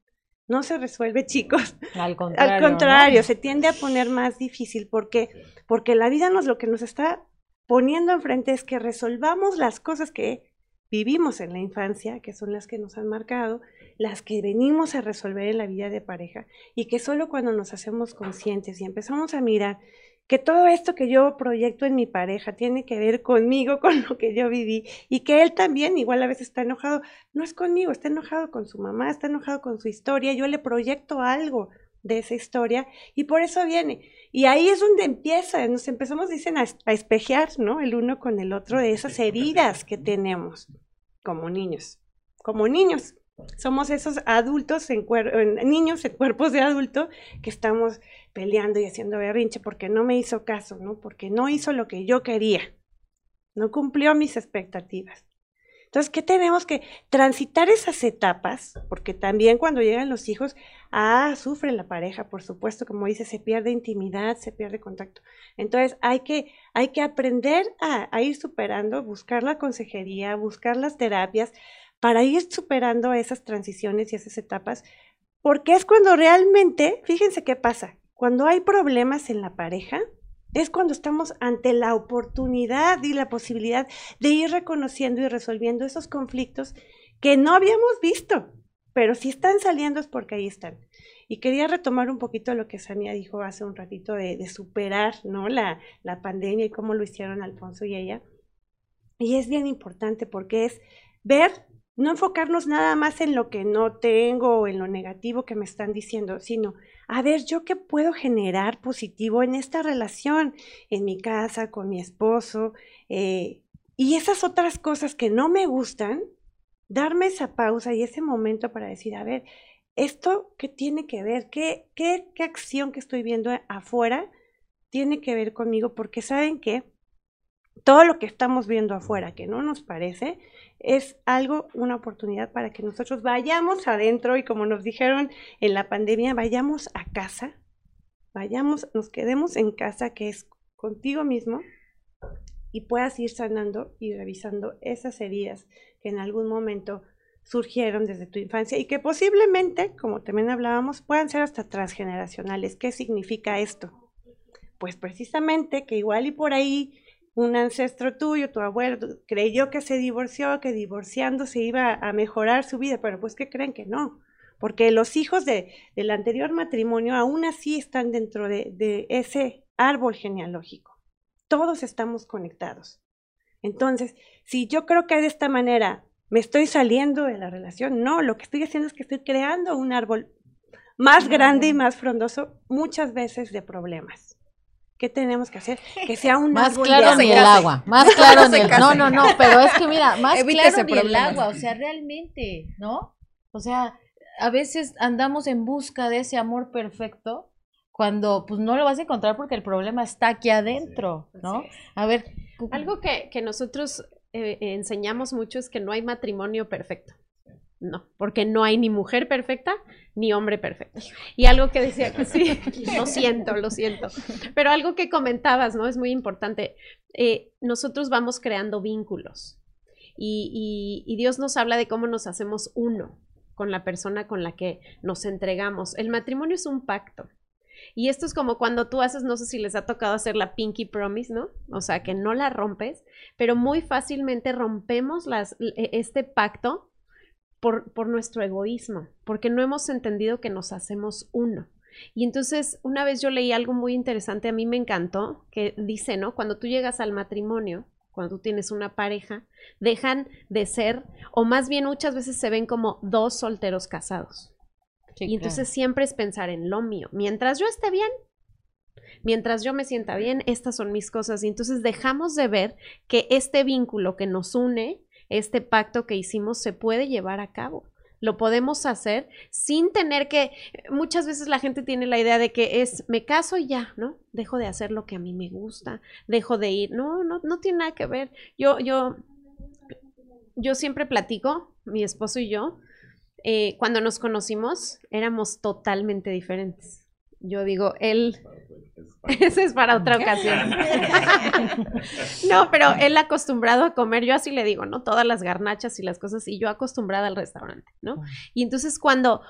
No se resuelve, chicos. Al contrario. Al ¿no? contrario, se tiende a poner más difícil porque porque la vida nos lo que nos está poniendo enfrente es que resolvamos las cosas que vivimos en la infancia, que son las que nos han marcado, las que venimos a resolver en la vida de pareja y que solo cuando nos hacemos conscientes y empezamos a mirar que todo esto que yo proyecto en mi pareja tiene que ver conmigo, con lo que yo viví, y que él también igual a veces está enojado, no es conmigo, está enojado con su mamá, está enojado con su historia, yo le proyecto algo de esa historia y por eso viene. Y ahí es donde empieza, nos empezamos, dicen, a, es- a espejear, ¿no? El uno con el otro de esas heridas que tenemos como niños, como niños. Somos esos adultos, en en- niños en cuerpos de adulto que estamos peleando y haciendo berrinche porque no me hizo caso, ¿no? Porque no hizo lo que yo quería, no cumplió mis expectativas. Entonces, ¿qué tenemos que transitar esas etapas? Porque también cuando llegan los hijos, ah, sufre la pareja, por supuesto, como dice, se pierde intimidad, se pierde contacto. Entonces, hay que, hay que aprender a, a ir superando, buscar la consejería, buscar las terapias para ir superando esas transiciones y esas etapas, porque es cuando realmente, fíjense qué pasa, cuando hay problemas en la pareja, es cuando estamos ante la oportunidad y la posibilidad de ir reconociendo y resolviendo esos conflictos que no habíamos visto, pero si están saliendo es porque ahí están. Y quería retomar un poquito lo que Sania dijo hace un ratito de, de superar ¿no? la, la pandemia y cómo lo hicieron Alfonso y ella. Y es bien importante porque es ver, no enfocarnos nada más en lo que no tengo o en lo negativo que me están diciendo, sino a ver, yo qué puedo generar positivo en esta relación, en mi casa, con mi esposo, eh, y esas otras cosas que no me gustan, darme esa pausa y ese momento para decir, a ver, ¿esto qué tiene que ver? ¿Qué, qué, qué acción que estoy viendo afuera tiene que ver conmigo? Porque saben que todo lo que estamos viendo afuera que no nos parece es algo, una oportunidad para que nosotros vayamos adentro y como nos dijeron en la pandemia, vayamos a casa, vayamos, nos quedemos en casa, que es contigo mismo, y puedas ir sanando y revisando esas heridas que en algún momento surgieron desde tu infancia y que posiblemente, como también hablábamos, puedan ser hasta transgeneracionales. ¿Qué significa esto? Pues precisamente que igual y por ahí un ancestro tuyo, tu abuelo, creyó que se divorció, que divorciando se iba a mejorar su vida, pero pues que creen que no, porque los hijos de, del anterior matrimonio aún así están dentro de, de ese árbol genealógico. Todos estamos conectados. Entonces, si yo creo que de esta manera me estoy saliendo de la relación, no, lo que estoy haciendo es que estoy creando un árbol más grande y más frondoso, muchas veces de problemas. ¿Qué tenemos que hacer? Que sea un Más árbol claro de ni el agua, más claro ni se el... No, no, no, pero es que mira, más Evítese claro ni el agua, o sea, realmente, ¿no? O sea, a veces andamos en busca de ese amor perfecto cuando pues no lo vas a encontrar porque el problema está aquí adentro, ¿no? A ver, Algo que, que nosotros eh, enseñamos mucho es que no hay matrimonio perfecto. No, porque no hay ni mujer perfecta ni hombre perfecto. Y algo que decía que sí, lo siento, lo siento. Pero algo que comentabas, ¿no? Es muy importante. Eh, nosotros vamos creando vínculos y, y- y Dios nos habla de cómo nos hacemos uno con la persona con la que nos entregamos. El matrimonio es un pacto. Y esto es como cuando tú haces, no sé si les ha tocado hacer la pinky promise, ¿no? O sea, que no la rompes, pero muy fácilmente rompemos las, e- este pacto por, por nuestro egoísmo, porque no hemos entendido que nos hacemos uno. Y entonces, una vez yo leí algo muy interesante, a mí me encantó, que dice, ¿no? Cuando tú llegas al matrimonio, cuando tú tienes una pareja, dejan de ser, o más bien muchas veces se ven como dos solteros casados. sí, Y entonces siempre es pensar en lo mío. Mientras yo esté bien, mientras yo me sienta bien, estas son mis cosas. Y entonces dejamos de ver que este vínculo que nos une, este pacto que hicimos, se puede llevar a cabo. Lo podemos hacer sin tener que, muchas veces la gente tiene la idea de que es, me caso y ya, ¿no? Dejo de hacer lo que a mí me gusta, dejo de ir. No, no, no tiene nada que ver. Yo, yo, yo siempre platico, mi esposo y yo, eh, cuando nos conocimos éramos totalmente diferentes. Yo digo, él, ese es para otra ocasión. no, pero él acostumbrado a comer, yo así le digo, ¿no? Todas las garnachas y las cosas, y yo acostumbrada al restaurante, ¿no? Y entonces cuando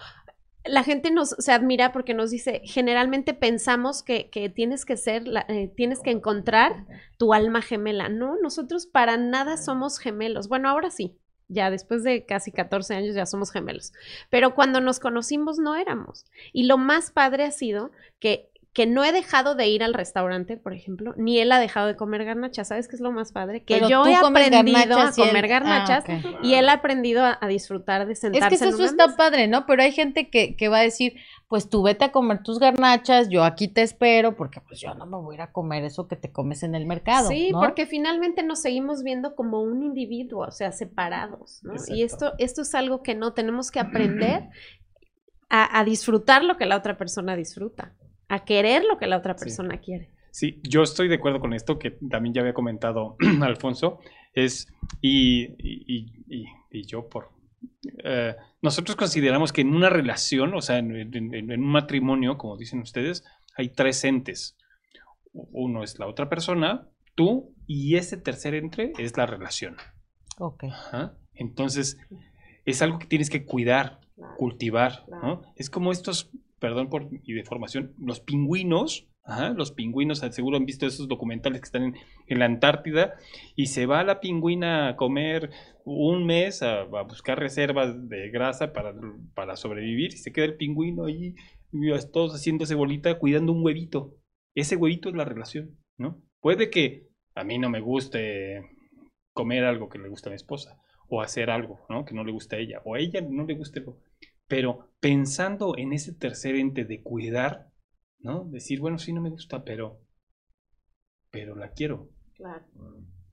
la gente nos se admira porque nos dice, generalmente pensamos que, que tienes que ser, la- eh, tienes que encontrar tu alma gemela. No, nosotros para nada somos gemelos. Bueno, ahora sí, ya después de casi 14 años ya somos gemelos. Pero cuando nos conocimos no éramos. Y lo más padre ha sido que, que no he dejado de ir al restaurante, por ejemplo, ni él ha dejado de comer garnachas. ¿Sabes qué es lo más padre? Que pero yo he aprendido a garnachas y él- comer Ah, garnachas y él ha aprendido a, a disfrutar de Es sentarse que en eso una está mesa. padre, ¿no? Pero hay gente que, que va a decir, pues tú vete a comer tus garnachas, yo aquí te espero, porque pues yo no me voy a ir a comer eso que te comes en el mercado. Sí, ¿no? porque finalmente nos seguimos viendo como un individuo, o sea, separados, ¿no? Y esto, esto es algo que no tenemos que aprender a, a disfrutar lo que la otra persona disfruta, a querer lo que la otra Sí. persona quiere. Sí, yo estoy de acuerdo con esto que también ya había comentado Alfonso, es, y, y, y- y- y yo por... eh, nosotros consideramos que en una relación, o sea, en, en- en un matrimonio, como dicen ustedes, hay tres entes. Uno es la otra persona, tú, y ese tercer ente es la relación. Ok. Ajá. Entonces, es algo que tienes que cuidar, cultivar, ¿no? Es como estos, perdón por mi deformación, los pingüinos, los pingüinos, seguro han visto esos documentales que están en, en la Antártida, y se va la pingüina a comer un mes a, buscar reservas de grasa para, para sobrevivir, y se queda el pingüino ahí, todos haciéndose bolita, cuidando un huevito. Ese huevito es la relación, ¿no? Puede que a mí no me guste comer algo que le gusta a mi esposa o hacer algo ¿no? que no le gusta a ella o a ella no le guste algo. Pero pensando en ese tercer ente de cuidar, ¿no? Decir, bueno, sí no me gusta, pero pero la quiero.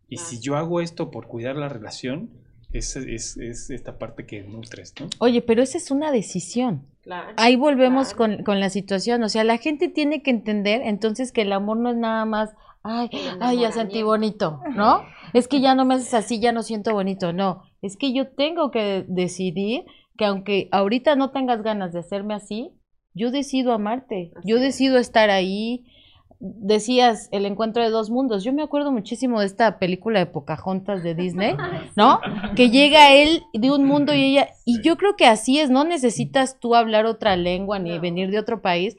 Y si yo hago esto por cuidar la relación, es, es, es esta parte que nutres, ¿no? Oye, pero esa es una decisión. Claro. Ahí volvemos Claro. con, con la situación. O sea, la gente tiene que entender entonces que el amor no es nada más, ay, ay, ya sentí bonito, ¿no? Es que ya no me haces así, ya no siento bonito. No, es que yo tengo que decidir que aunque ahorita no tengas ganas de hacerme así, yo decido amarte, yo decido estar ahí. Decías el encuentro de dos mundos. Yo me acuerdo muchísimo de esta película de Pocahontas de Disney, ¿no? Que llega él de un mundo y ella, y yo creo que así es, no necesitas tú hablar otra lengua ni venir de otro país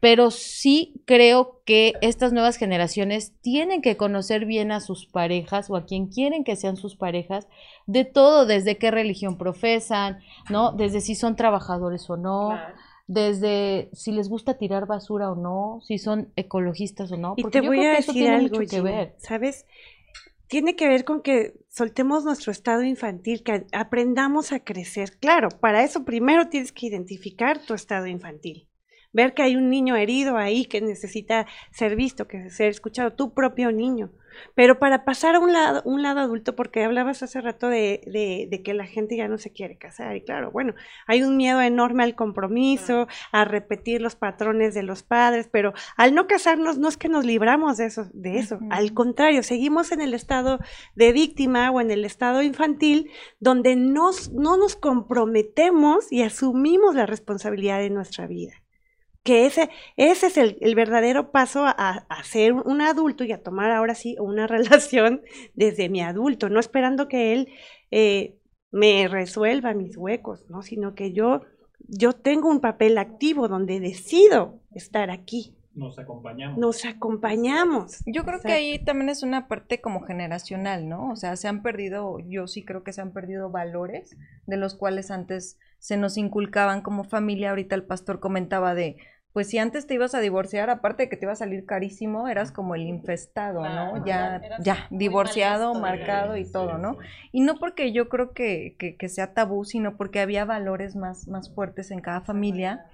pero sí creo que estas nuevas generaciones tienen que conocer bien a sus parejas o a quien quieren que sean sus parejas, de todo, desde qué religión profesan, ¿no? Desde si son trabajadores o no, desde si les gusta tirar basura o no, si son ecologistas o no. Y porque te yo voy creo a que eso decir tiene algo, mucho que ver. ¿sabes? Tiene que ver con que soltemos nuestro estado infantil, que aprendamos a crecer. Claro, para eso primero tienes que identificar tu estado infantil. Ver que hay un niño herido ahí que necesita ser visto, que ser escuchado, tu propio niño. Pero para pasar a un lado, un lado adulto, porque hablabas hace rato de, de, de que la gente ya no se quiere casar, y claro, bueno, hay un miedo enorme al compromiso, a repetir los patrones de los padres, pero al no casarnos no es que nos libramos de eso, de eso. Al contrario, seguimos en el estado de víctima o en el estado infantil, donde nos, no nos comprometemos y asumimos la responsabilidad de nuestra vida que ese, ese es el, el verdadero paso a, a ser un adulto y a tomar ahora sí una relación desde mi adulto, no esperando que él eh, me resuelva mis huecos, ¿no? sino que yo, yo tengo un papel activo donde decido estar aquí, Nos acompañamos. nos acompañamos. Yo creo que ahí también es una parte como generacional, ¿no? O sea, se han perdido, yo sí creo que se han perdido valores de los cuales antes se nos inculcaban como familia. Ahorita el pastor comentaba de, pues si antes te ibas a divorciar, aparte de que te iba a salir carísimo, eras como el infestado, ¿no? Ya, ya, divorciado, marcado y todo, ¿no? Y no porque yo creo que, que, que sea tabú, sino porque había valores más, más fuertes en cada familia,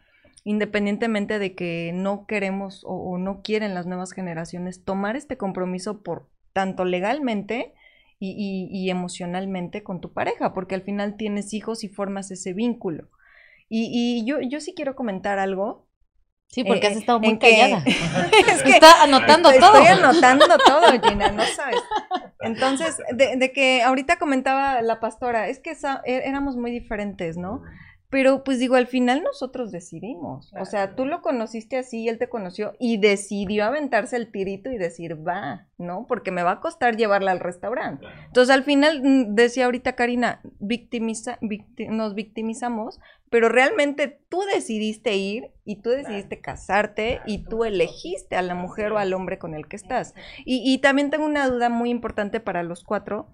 independientemente de que no queremos o, o no quieren las nuevas generaciones tomar este compromiso por tanto legalmente y, y- y emocionalmente con tu pareja, porque al final tienes hijos y formas ese vínculo. Y, y yo, yo sí quiero comentar algo. Sí, porque eh, has estado muy que- callada. es que Está anotando estoy, todo. Estoy anotando todo, Gina, no sabes. Entonces, de, de que ahorita comentaba la pastora, es que esa- é- éramos muy diferentes, ¿no? Pero pues digo, al final nosotros decidimos. O sea, tú lo conociste así y él te conoció y decidió aventarse el tirito y decir, va, ¿no? Porque me va a costar llevarla al restaurante. Entonces, al final, mm, decía ahorita Karina, victimiza, victi- nos victimizamos, pero realmente tú decidiste ir y tú decidiste casarte y tú elegiste a la mujer o al hombre con el que estás. Y, y también tengo una duda muy importante para los cuatro.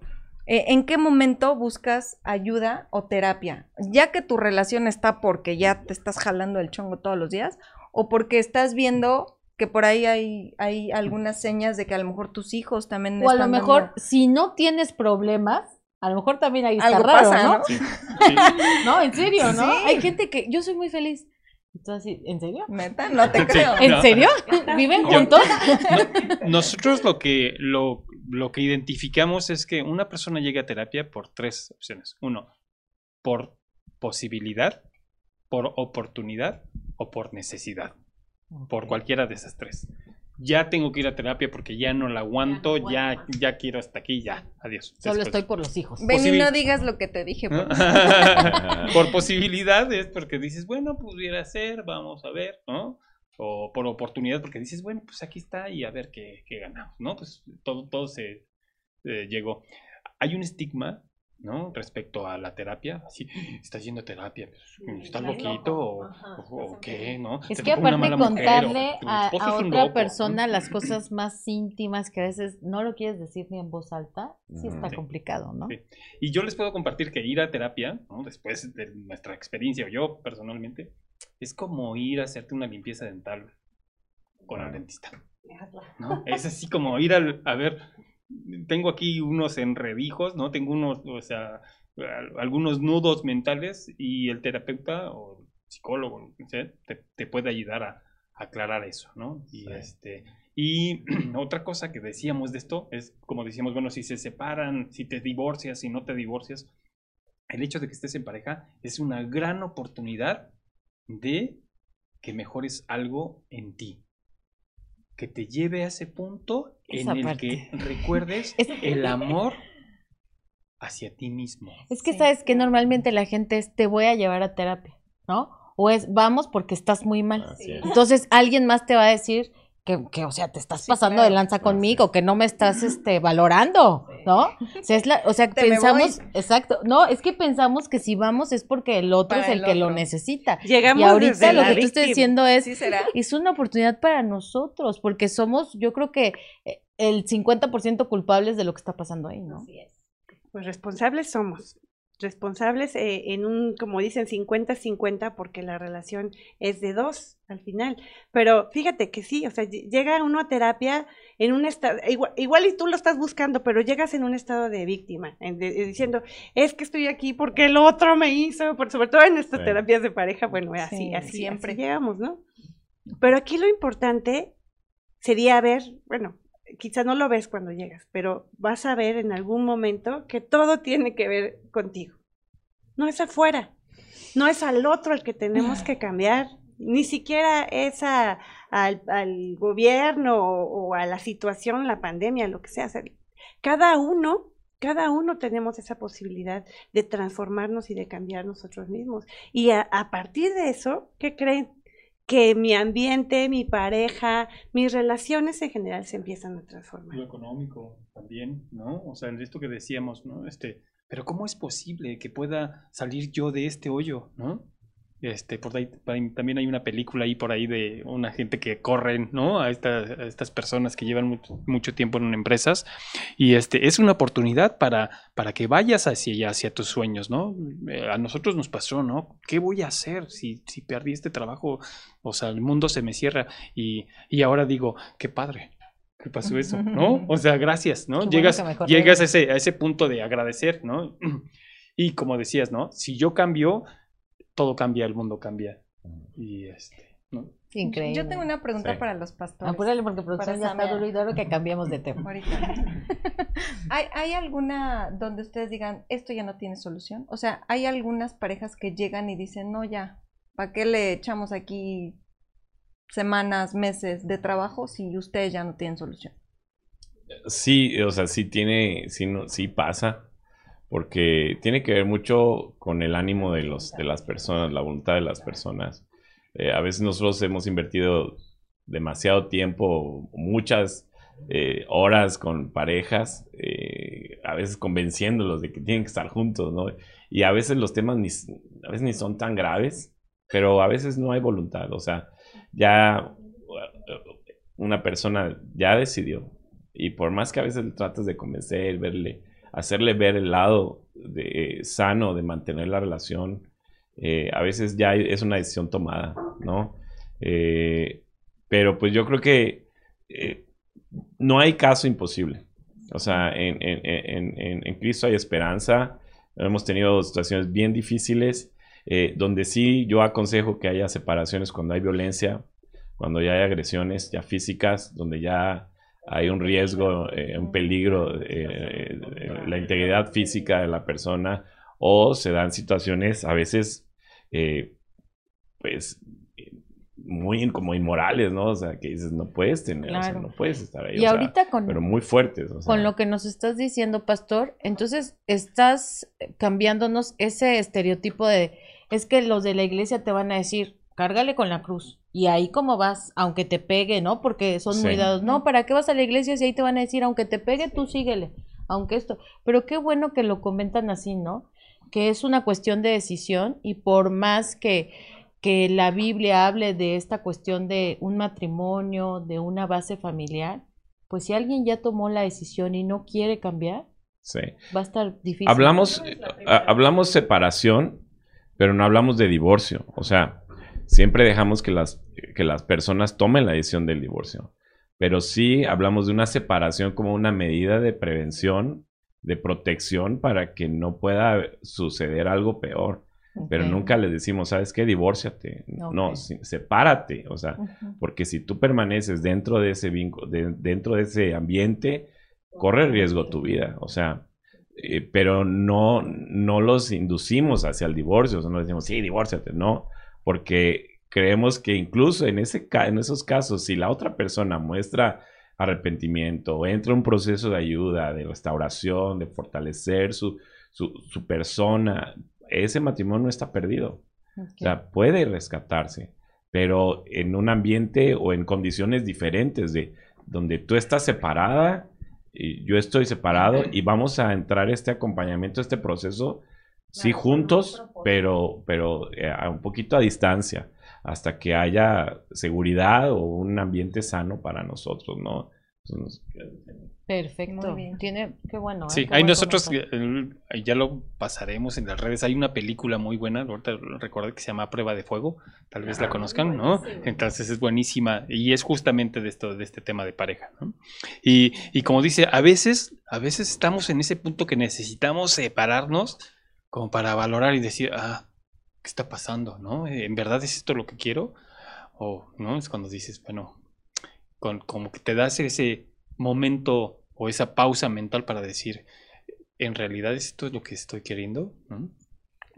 Eh, ¿En qué momento buscas ayuda o terapia? ¿Ya que tu relación está porque ya te estás jalando el chongo todos los días? ¿O porque estás viendo que por ahí hay, hay algunas señas de que a lo mejor tus hijos también O a lo mejor, dando- si no tienes problemas, a lo mejor también ahí está algo raro, pasa, ¿no? ¿no? Sí. No, en serio, ¿no? Sí. Hay gente que yo soy muy feliz. Entonces, ¿en serio? Neta, no te Sí. creo. ¿En No. serio? ¿Viven Yo- juntos? No, nosotros lo que, lo, lo que identificamos es que una persona llega a terapia por tres opciones. Uno, por posibilidad, por oportunidad o por necesidad. Por cualquiera de esas tres. Ya tengo que ir a terapia porque ya no la aguanto, ya, ya quiero hasta aquí, ya. Adiós. Solo Después. estoy por los hijos. Ven y no digas lo que te dije. por por posibilidad es porque dices, bueno, pudiera ser, vamos a ver, ¿no? O por oportunidad porque dices, bueno, pues aquí está y a ver qué, qué ganamos, ¿no? Pues todo, todo se eh, llegó. Hay un estigma, ¿no? Respecto a la terapia, así, estás yendo a terapia, pues, ¿estás loquito o, o- qué, no? Es que aparte mujer, contarle a, otra persona las cosas más íntimas que a veces no lo quieres decir ni en voz alta, sí está Sí. complicado, ¿no? Sí. Y yo les puedo compartir que ir a terapia, ¿no? después de nuestra experiencia, o yo personalmente, es como ir a hacerte una limpieza dental con el dentista. ¿no? Es así como ir al, a ver, tengo aquí unos enredijos, ¿no? Tengo unos, o sea, al- algunos nudos mentales y el terapeuta o el psicólogo te, te puede ayudar a, a aclarar eso, ¿no? Y Sí. este y otra cosa que decíamos de esto es como decíamos, bueno, si se separan, si te divorcias, si no te divorcias, el hecho de que estés en pareja es una gran oportunidad de que mejores algo en ti. Que te lleve a ese punto Esa en el parte. que recuerdes Es- el amor hacia ti mismo. Es que Sí. sabes que normalmente la gente es te voy a llevar a terapia, ¿no? O es vamos porque estás muy mal. Es. Entonces alguien más te va a decir que, que, o sea, te estás pasando de lanza conmigo, que no me estás este, valorando, ¿no? O sea, es la- o sea, Te me pensamos, exacto, no, es que pensamos que si vamos es porque el otro Para es el, el que lo necesita. Llegamos y ahorita desde lo la que tú estás diciendo es, ¿Sí será? es una oportunidad para nosotros, porque somos, yo creo que eh, el 50% culpables de lo que está pasando ahí, ¿no? Así es. Pues responsables somos. Responsables eh, en un, como dicen, 50-50, porque la relación es de dos al final. Pero fíjate que sí, o sea, ll- llega uno a terapia en un estado, igual, igual y tú lo estás buscando, pero llegas en un estado de víctima, en de- de diciendo, es que estoy aquí porque el otro me hizo, por, sobre todo en estas Sí. terapias de pareja, bueno, así, Sí, así, siempre. siempre llegamos, ¿no? Pero aquí lo importante sería ver, bueno, quizá no lo ves cuando llegas, pero vas a ver en algún momento que todo tiene que ver contigo. No es afuera, no es al otro al que tenemos que cambiar, ni siquiera es a- al, al gobierno o, o a la situación, la pandemia, lo que sea, Cada uno, cada uno tenemos esa posibilidad de transformarnos y de cambiar nosotros mismos. Y a, a partir de eso, ¿qué creen? Que mi ambiente, mi pareja, mis relaciones en general se empiezan a transformar. Lo económico también, ¿no? O sea, en esto que decíamos, ¿no? Este, pero ¿cómo es posible que pueda salir yo de este hoyo, ¿no? Este, por ahí, también hay una película ahí por ahí de una gente que corren, ¿no? A, esta- a estas personas que llevan mucho, mucho tiempo en empresas y este es una oportunidad para, para que vayas hacia allá, hacia tus sueños, ¿no? Eh, a nosotros nos pasó, ¿no? ¿Qué voy a hacer si, si perdí este trabajo? O sea, el mundo se me cierra y, y ahora digo, qué padre. ¿Qué pasó eso? ¿No? O sea, gracias, ¿no? Qué llegas que llegas a ese, a ese punto de agradecer, ¿no? Y como decías, ¿no? Si yo cambio, todo cambia, el mundo cambia. Y este, ¿no? Increíble. Yo tengo una pregunta Sí. para los pastores. Apúrale porque producción ya está duro y duro que cambiamos de tema. ¿Hay, ¿Hay alguna donde ustedes digan, esto ya no tiene solución? O sea, hay algunas parejas que llegan y dicen, no, ya, ¿para qué le echamos aquí semanas, meses de trabajo si ustedes ya no tienen solución? Sí, o sea, sí tiene, sí, no, sí pasa, porque tiene que ver mucho con el ánimo de, los, de las personas, la voluntad de las personas. Eh, a veces nosotros hemos invertido demasiado tiempo, muchas eh, horas con parejas, eh, a veces convenciéndolos de que tienen que estar juntos, ¿no? Y a veces los temas ni, a veces ni son tan graves, pero a veces no hay voluntad, o sea, ya una persona ya decidió, y por más que a veces trates de convencer, verle, hacerle ver el lado eh, sano de mantener la relación, eh, a veces ya es una decisión tomada, ¿no? Eh, pero pues yo creo que no hay caso imposible. O sea, en, en- Cristo hay esperanza. Hemos tenido situaciones bien difíciles, donde sí yo aconsejo que haya separaciones cuando hay violencia, cuando ya hay agresiones ya físicas, donde ya hay un riesgo, eh, un peligro, eh, eh, la integridad física de la persona, o se dan situaciones a veces, eh, pues, muy como inmorales, ¿no? O sea, que dices, no puedes tener, o sea, Claro. no puedes estar ahí. Y o sea, ahorita con, pero muy fuertes. o sea. con lo que nos estás diciendo, pastor, entonces estás cambiándonos ese estereotipo de, es que los de la iglesia te van a decir, cárgale con la cruz. Y ahí como vas, aunque te pegue, ¿no? Porque son muy Sí. dados. No, ¿para qué vas a la iglesia si ahí te van a decir, aunque te pegue, tú síguele? Aunque esto. Pero qué bueno que lo comentan así, ¿no? Que es una cuestión de decisión y por más que, que la Biblia hable de esta cuestión de un matrimonio, de una base familiar, pues si alguien ya tomó la decisión y no quiere cambiar, Sí. va a estar difícil. Hablamos, eh, ha- hablamos separación, pero no hablamos de divorcio. O sea, siempre dejamos que las, que las personas tomen la decisión del divorcio. Pero sí hablamos de una separación como una medida de prevención, de protección para que no pueda suceder algo peor. Pero nunca les decimos, ¿sabes qué? Divórciate. No, sepárate. O sea, porque si tú permaneces dentro de ese de- dentro de ese ambiente, corre riesgo tu vida. O sea, eh, pero no, no los inducimos hacia el divorcio. O sea, no les decimos, sí, divórciate. No, porque creemos que incluso en, ese, ca- en esos casos, si la otra persona muestra arrepentimiento o entra en un proceso de ayuda, de restauración, de fortalecer su, su, su persona, ese matrimonio no está perdido. O sea, puede rescatarse. pero en un ambiente o en condiciones diferentes, de donde tú estás separada y yo estoy separado y vamos a entrar este acompañamiento, este proceso, sí juntos, pero, pero eh, a un poquito a distancia, hasta que haya seguridad o un ambiente sano para nosotros, ¿no? Entonces, Perfecto. Muy bien. Tiene, qué bueno. ¿eh? Sí, Qué hay nosotros, comentario. eh, ya lo pasaremos en las redes. Hay una película muy buena, ahorita recordé que se llama Prueba de Fuego, tal vez la conozcan, ¿no? Entonces es buenísima y es justamente de esto, de este tema de pareja, ¿no? Y, y como dice, a veces, a veces estamos en ese punto que necesitamos separarnos como para valorar y decir, ah, ¿qué está pasando, no? Eh, ¿En verdad es esto lo que quiero? O, ¿no? Es cuando dices, bueno, con, como que te das ese momento o esa pausa mental para decir, en realidad esto es lo que estoy queriendo.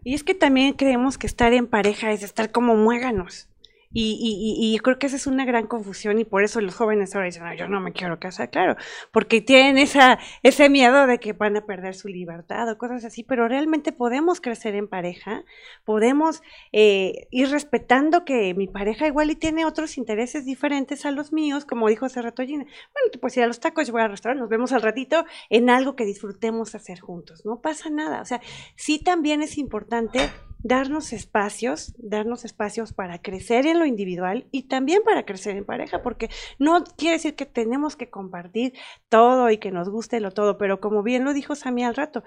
Y es que también creemos que estar en pareja es estar como muéganos. Y, y, y- yo creo que esa es una gran confusión y por eso los jóvenes ahora dicen, "No, yo no me quiero casar, claro, porque tienen esa, ese miedo de que van a perder su libertad o cosas así, pero realmente podemos crecer en pareja, podemos eh, ir respetando que mi pareja igual y tiene otros intereses diferentes a los míos, como dijo hace rato Gina. Bueno, tú puedes ir a los tacos, yo voy al restaurante, nos vemos al ratito en algo que disfrutemos hacer juntos, no pasa nada, o sea, sí también es importante darnos espacios, darnos espacios para crecer en lo individual y también para crecer en pareja, porque no quiere decir que tenemos que compartir todo y que nos guste lo todo, pero como bien lo dijo Sammy al rato,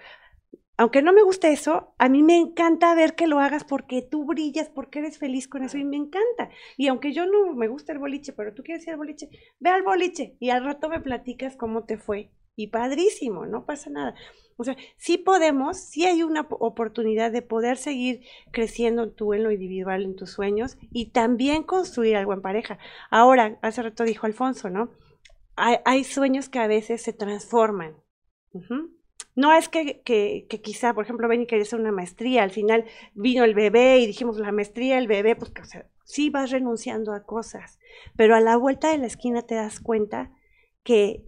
aunque no me guste eso, a mí me encanta ver que lo hagas porque tú brillas, porque eres feliz con eso y me encanta. Y aunque yo no me gusta el boliche, pero tú quieres ir al boliche, ve al boliche y al rato me platicas cómo te fue. Y padrísimo, no pasa nada. O sea, sí podemos, sí hay una po- oportunidad de poder seguir creciendo tú en lo individual, en tus sueños y también construir algo en pareja. Ahora, hace rato dijo Alfonso, ¿no? Hay, sueños que a veces se transforman. No es que, que, quizá, por ejemplo, Benny quería hacer una maestría, al final vino el bebé y dijimos la maestría, el bebé, pues o sea, sí vas renunciando a cosas, pero a la vuelta de la esquina te das cuenta que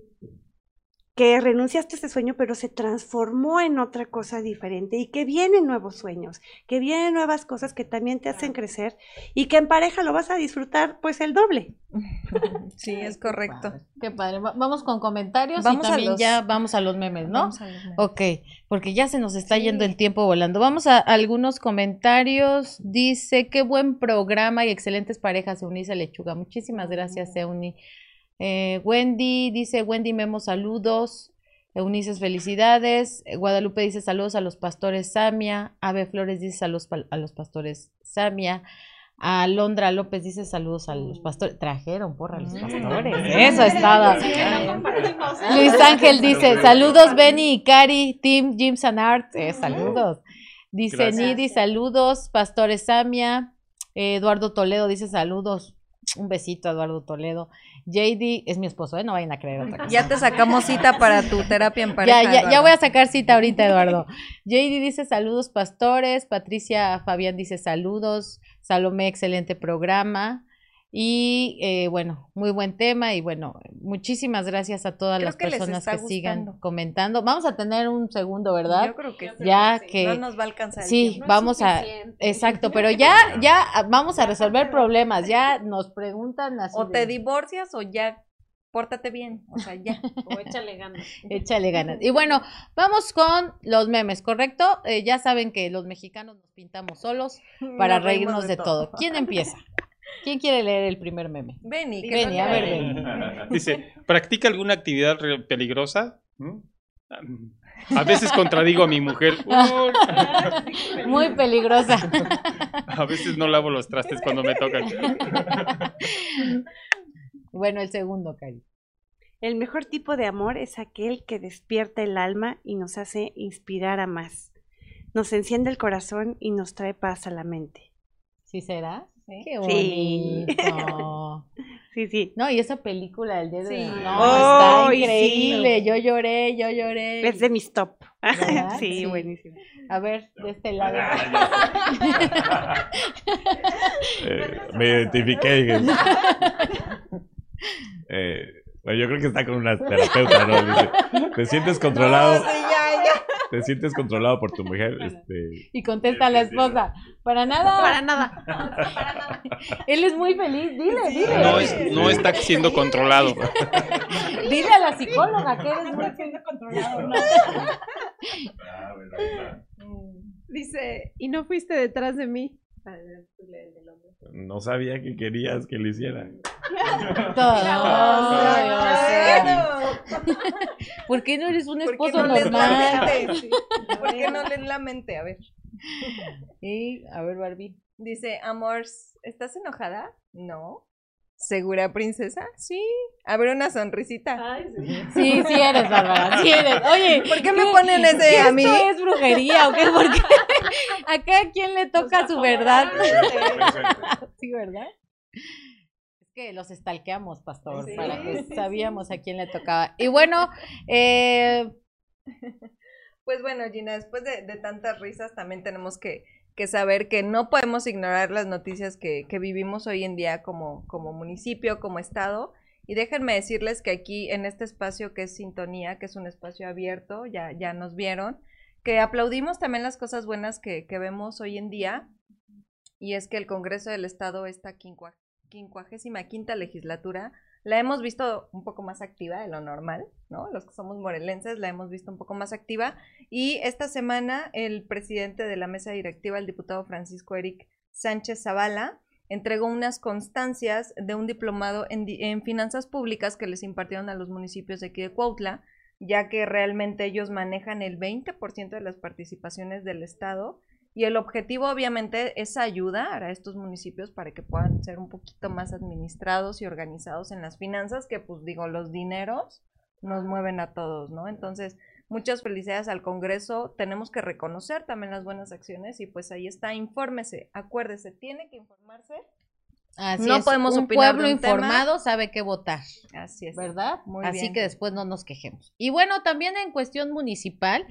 que renunciaste a ese sueño, pero se transformó en otra cosa diferente y que vienen nuevos sueños, que vienen nuevas cosas que también te hacen crecer y que en pareja lo vas a disfrutar pues el doble. Sí, es correcto. Padre, Qué padre. Va- Vamos con comentarios Vamos y a también los- ya vamos a los memes, ¿no? Vamos a los memes. Ok, porque ya se nos está Sí. yendo el tiempo volando. Vamos a algunos comentarios. Dice, qué buen programa y excelentes parejas, Eunice Lechuga. Muchísimas gracias, Euni. Eh, Wendy dice, Wendy Memo, saludos. Eunices, felicidades. Eh, Guadalupe dice, saludos a los pastores Samia. Ave Flores dice, saludos a los pastores Samia. Alondra López dice, saludos a los pastores. Trajeron, porra, a los pastores. Eso es todo. Luis Ángel dice, saludos Benny y Cari, Team Jim Sanart, eh, saludos. Dice Gracias. Nidi, saludos, Pastores Samia, eh, Eduardo Toledo dice saludos, un besito a Eduardo Toledo. JD es mi esposo, ¿eh? no vayan a creer otra cosa. Ya te sacamos cita para tu terapia en Ya, pareja. ya, ya Eduardo. voy a sacar cita ahorita, Eduardo. JD dice saludos, pastores. Patricia Fabián dice saludos. Salomé, excelente programa. Y eh, bueno, muy buen tema. Y bueno, muchísimas gracias a todas Creo las que personas que sigan comentando. Vamos a tener un segundo, ¿verdad? Yo creo que sí. ya que No nos va a alcanzar. el sí, tiempo. vamos a exacto, pero ya ya vamos a resolver problemas. Ya nos preguntan así O te divorcias o ya pórtate bien. O sea, ya. O échale ganas. Échale ganas. Y bueno, vamos con los memes, ¿correcto? Eh, ya saben que los mexicanos nos pintamos solos para Nos reírnos de, todo. ¿Quién empieza? ¿Quién quiere leer el primer meme? Benny, que Benny, no a ver, Benny. Dice, ¿practica alguna actividad peligrosa? ¿Mm? A veces contradigo a mi mujer. Uy. Muy peligrosa. A veces no lavo los trastes cuando me tocan. Bueno, el segundo, Cari. El mejor tipo de amor es aquel que despierta el alma y nos hace inspirar a más. Nos enciende el corazón y nos trae paz a la mente. ¿Sí será? Sí. Qué Sí. bonito. Sí, sí. No, y esa película del dedo Sí. de- No, está sí. increíble. Yo lloré, yo lloré. Es de mis top. Sí, Sí. buenísimo. A ver, de este lado. Eh, me identifiqué. eh, bueno, yo creo que está con una terapeuta, ¿no? Dice, ¿te sientes controlado? No, sí, ya, ya. Te sientes controlado por tu mujer. Este, Y contesta a la esposa, para nada. Para nada. Él es muy feliz, dile, dile. No, es- no está siendo controlado. Dile a la psicóloga que eres muy feliz controlado. ¿no? Ah. Dice, Y no fuiste detrás de mí. No sabía que querías que lo hiciera. Todo. "Claro, ¿Por qué no eres un ¿por qué esposo no normal? mente? Sí. ¿Por qué no lees la mente? A ver. Y, a ver, Barbie. Dice, Amors, ¿estás enojada? No. ¿Segura, princesa? Sí. A ver, una sonrisita. Sí, sí eres, Bárbara, sí eres. Oye, ¿Por qué me ponen ese ¿qué a mí? ¿Esto es brujería o qué? Porque a cada quien le toca su verdad. Sí, ¿verdad? Es que los estalqueamos, pastor, Sí, para que sí, sabíamos a quién le tocaba. Y bueno, eh, Pues bueno, Gina, después de, de tantas risas también tenemos que, que saber que no podemos ignorar las noticias que, que vivimos hoy en día como, como municipio, como estado. Y déjenme decirles que aquí en este espacio que es Sintonía, que es un espacio abierto, ya, ya nos vieron, que aplaudimos también las cosas buenas que, que vemos hoy en día. Y es que el Congreso del Estado, esta quincua- quincuagésima quinta legislatura, la hemos visto un poco más activa de lo normal, ¿no? Los que somos morelenses la hemos visto un poco más activa. Y esta semana el presidente de la mesa directiva, el diputado Francisco Eric Sánchez Zavala, entregó unas constancias de un diplomado en, finanzas públicas que les impartieron a los municipios de aquí de Cuautla, ya que realmente ellos manejan el 20% de las participaciones del Estado. Y el objetivo obviamente es ayudar a estos municipios para que puedan ser un poquito más administrados y organizados en las finanzas, que pues digo, los dineros nos mueven a todos, ¿no? Entonces, muchas felicidades al Congreso, tenemos que reconocer también las buenas acciones y pues ahí está, infórmese, acuérdese, tiene que informarse. Así No es, podemos un opinar de pueblo tema. informado sabe qué votar. Así es. ¿verdad? Muy Así bien. que después no nos quejemos. Y bueno, también en cuestión municipal,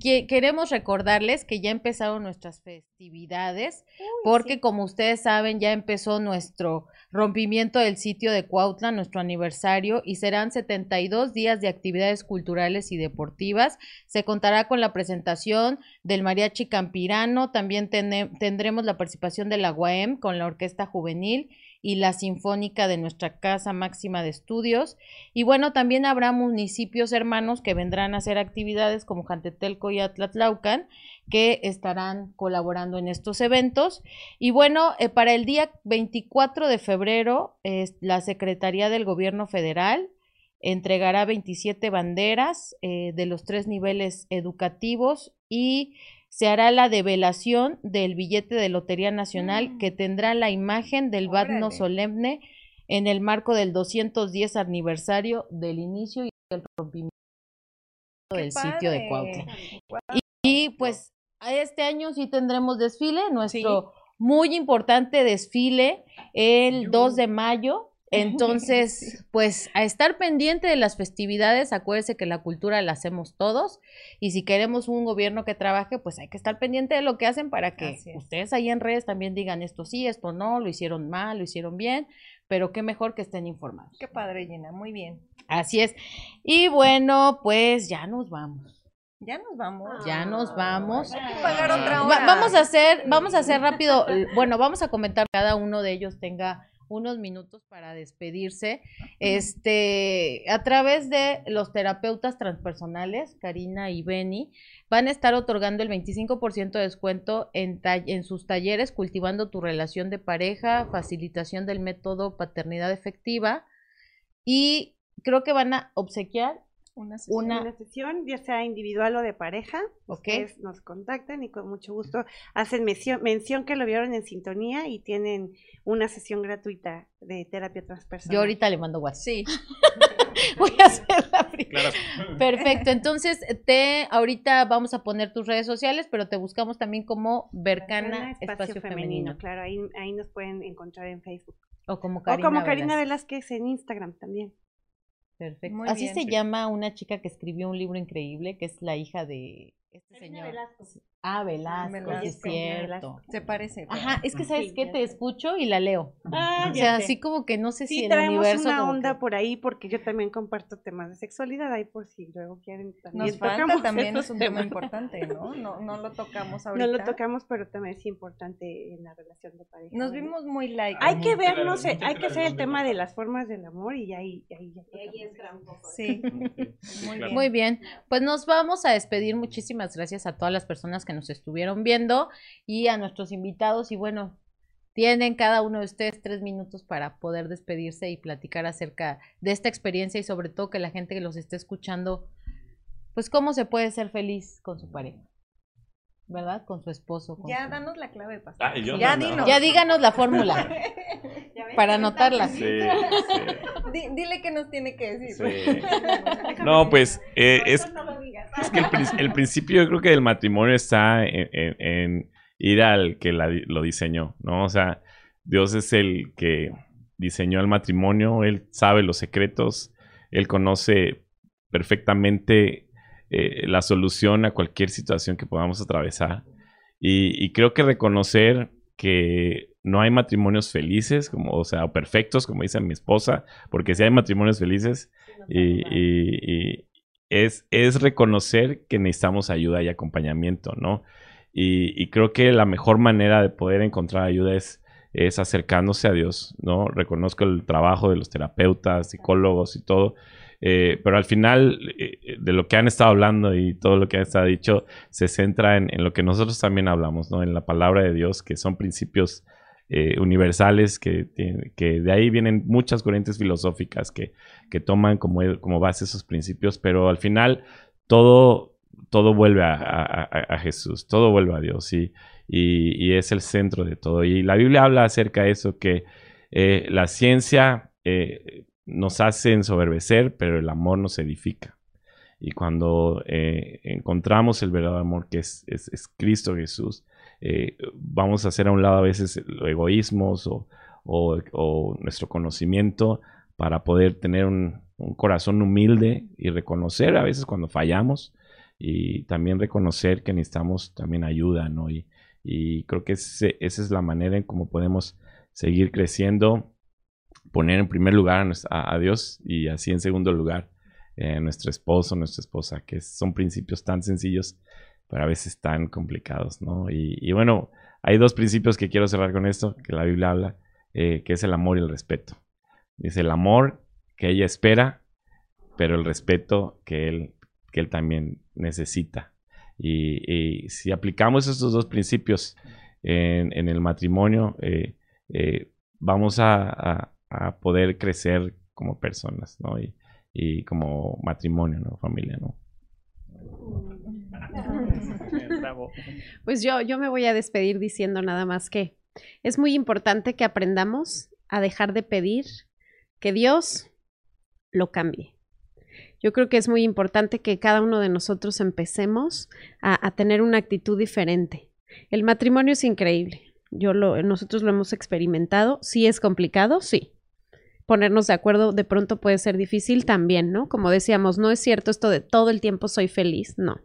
que queremos recordarles que ya empezaron nuestras festividades, porque como ustedes saben, ya empezó nuestro rompimiento del sitio de Cuautla, nuestro aniversario, y serán 72 días de actividades culturales y deportivas. Se contará con la presentación del Mariachi Campirano, también tendremos la participación de la UAM con la Orquesta Juvenil y la Sinfónica de nuestra Casa Máxima de Estudios. Y bueno, también habrá municipios hermanos que vendrán a hacer actividades como Jantetelco y Atlatlaucan, que estarán colaborando en estos eventos. Y bueno, eh, para el día 24 de febrero, la Secretaría del Gobierno Federal entregará 27 banderas eh, de los tres niveles educativos y se hará la develación del billete de Lotería Nacional Mm. que tendrá la imagen del Badno solemne en el marco del 210 aniversario del inicio y del rompimiento ¡Qué del sitio de! Cuautla. Guau. Y pues este año sí tendremos desfile, nuestro muy importante desfile el 2 de mayo. Entonces, pues a estar pendiente de las festividades, acuérdense que la cultura la hacemos todos y si queremos un gobierno que trabaje, pues hay que estar pendiente de lo que hacen para que ustedes ahí en redes también digan esto sí, esto no, lo hicieron mal, lo hicieron bien, pero qué mejor que estén informados. Qué padre, Gina, muy bien. Así es. Y bueno, pues ya nos vamos. Ya nos vamos. Ya nos vamos. Hay que pagar otra Va- hora. vamos a hacer, vamos a hacer rápido, bueno, vamos a comentar cada uno de ellos tenga unos minutos para despedirse. Este, a través de los terapeutas transpersonales, Karina y Beni, van a estar otorgando el 25% de descuento en, en sus talleres Cultivando tu relación de pareja, facilitación del método paternidad efectiva y creo que van a obsequiar Una sesión. una Una sesión, ya sea individual o de pareja, Ok. ustedes nos contactan y con mucho gusto hacen mención, mención que lo vieron en sintonía y tienen una sesión gratuita de terapia transpersonal. Yo ahorita le mando WhatsApp. Sí. Voy a hacer la primera. Claro. Perfecto. Entonces, te ahorita vamos a poner tus redes sociales, pero te buscamos también como Bercana Espacio, Femenino. Claro, ahí, ahí nos pueden encontrar en Facebook. O como Karina. o como Karina Velázquez. Velázquez en Instagram también. Perfecto. Muy Así bien. se Sí. llama una chica que escribió un libro increíble, que es la hija de este Karina señor. Velasco. Ah, Velasco, Velasco, es cierto. Se parece. pero- Ajá, es que sabes Sí, ya te sé. escucho y la leo. Ah, O sea, sé. así como que no sé si Sí, el traemos universo una onda que- por ahí porque yo también comparto temas de sexualidad ahí por si luego quieren también Nos falta tocamos también es un tema importante, ¿no? No, no lo tocamos No ahorita. lo tocamos, pero también es importante en la relación de pareja. Nos ¿verdad? vimos muy like. Hay que Mucha ver, no sé, mucha hay que hacer el tema de las formas del amor y ahí, ahí ya Y ahí tocamos. es gran foco. Sí. Sí, Muy claro. Muy bien, pues nos vamos a despedir. Muchísimas gracias a todas las personas que nos estuvieron viendo y a nuestros invitados. Y bueno, tienen cada uno de ustedes tres minutos para poder despedirse y platicar acerca de esta experiencia y sobre todo que la gente que los esté escuchando, pues cómo se puede ser feliz con su pareja, ¿verdad? Con su esposo. con Ya, su- danos la clave, pastor. Ah, ya no, no. dinos. Ya díganos la fórmula para anotarla. Sí, sí, Di- dile qué nos tiene que decir. sí. No, pues eh, es, No lo digas. es que el, prin- el principio yo creo que del matrimonio está en, en- en ir al que la lo diseñó, ¿no? O sea, Dios es el que diseñó el matrimonio, Él sabe los secretos, Él conoce perfectamente eh, la solución a cualquier situación que podamos atravesar. Y, y creo que reconocer que no hay matrimonios felices, como, o sea, perfectos, como dice mi esposa, porque sí hay matrimonios felices, y, y- y es, es reconocer que necesitamos ayuda y acompañamiento, ¿no? Y, y creo que la mejor manera de poder encontrar ayuda es, es acercándose a Dios, ¿no? Reconozco el trabajo de los terapeutas, psicólogos y todo, eh, pero al final eh, de lo que han estado hablando y todo lo que han estado dicho se centra en, lo que nosotros también hablamos, ¿no? En la palabra de Dios, que son principios eh, universales, que, que de ahí vienen muchas corrientes filosóficas que, que toman como, como base esos principios, pero al final todo, todo vuelve a, a- Jesús, todo vuelve a Dios y, y- es el centro de todo. Y la Biblia habla acerca de eso, que eh, la ciencia eh, nos hace ensoberbecer, pero el amor nos edifica. Y cuando eh, encontramos el verdadero amor que es, Cristo Jesús, eh, vamos a hacer a un lado a veces los egoísmos o, nuestro conocimiento para poder tener un, corazón humilde y reconocer a veces cuando fallamos y también reconocer que necesitamos también ayuda, ¿no? Y, creo que esa es la manera en cómo podemos seguir creciendo, poner en primer lugar a, Dios y así en segundo lugar eh, nuestro esposo, nuestra esposa, que son principios tan sencillos, pero a veces tan complicados, ¿no? Y, bueno, hay dos principios que quiero cerrar con esto, que la Biblia habla, eh, que es el amor y el respeto. Dice el amor que ella espera, pero el respeto que él, que él también necesita. Y, si aplicamos estos dos principios en, el matrimonio, eh, eh, vamos a- a poder crecer como personas, ¿no? Y, y como matrimonio, ¿no? Familia, ¿no? Bravo. Pues yo, yo me voy a despedir diciendo nada más que es muy importante que aprendamos a dejar de pedir que Dios lo cambie. Yo creo que es muy importante que cada uno de nosotros empecemos a, a tener una actitud diferente. El matrimonio es increíble. Yo lo, nosotros lo hemos experimentado. Sí es complicado, sí. Ponernos de acuerdo de pronto puede ser difícil también, ¿no? Como decíamos, no es cierto esto de todo el tiempo soy feliz, no.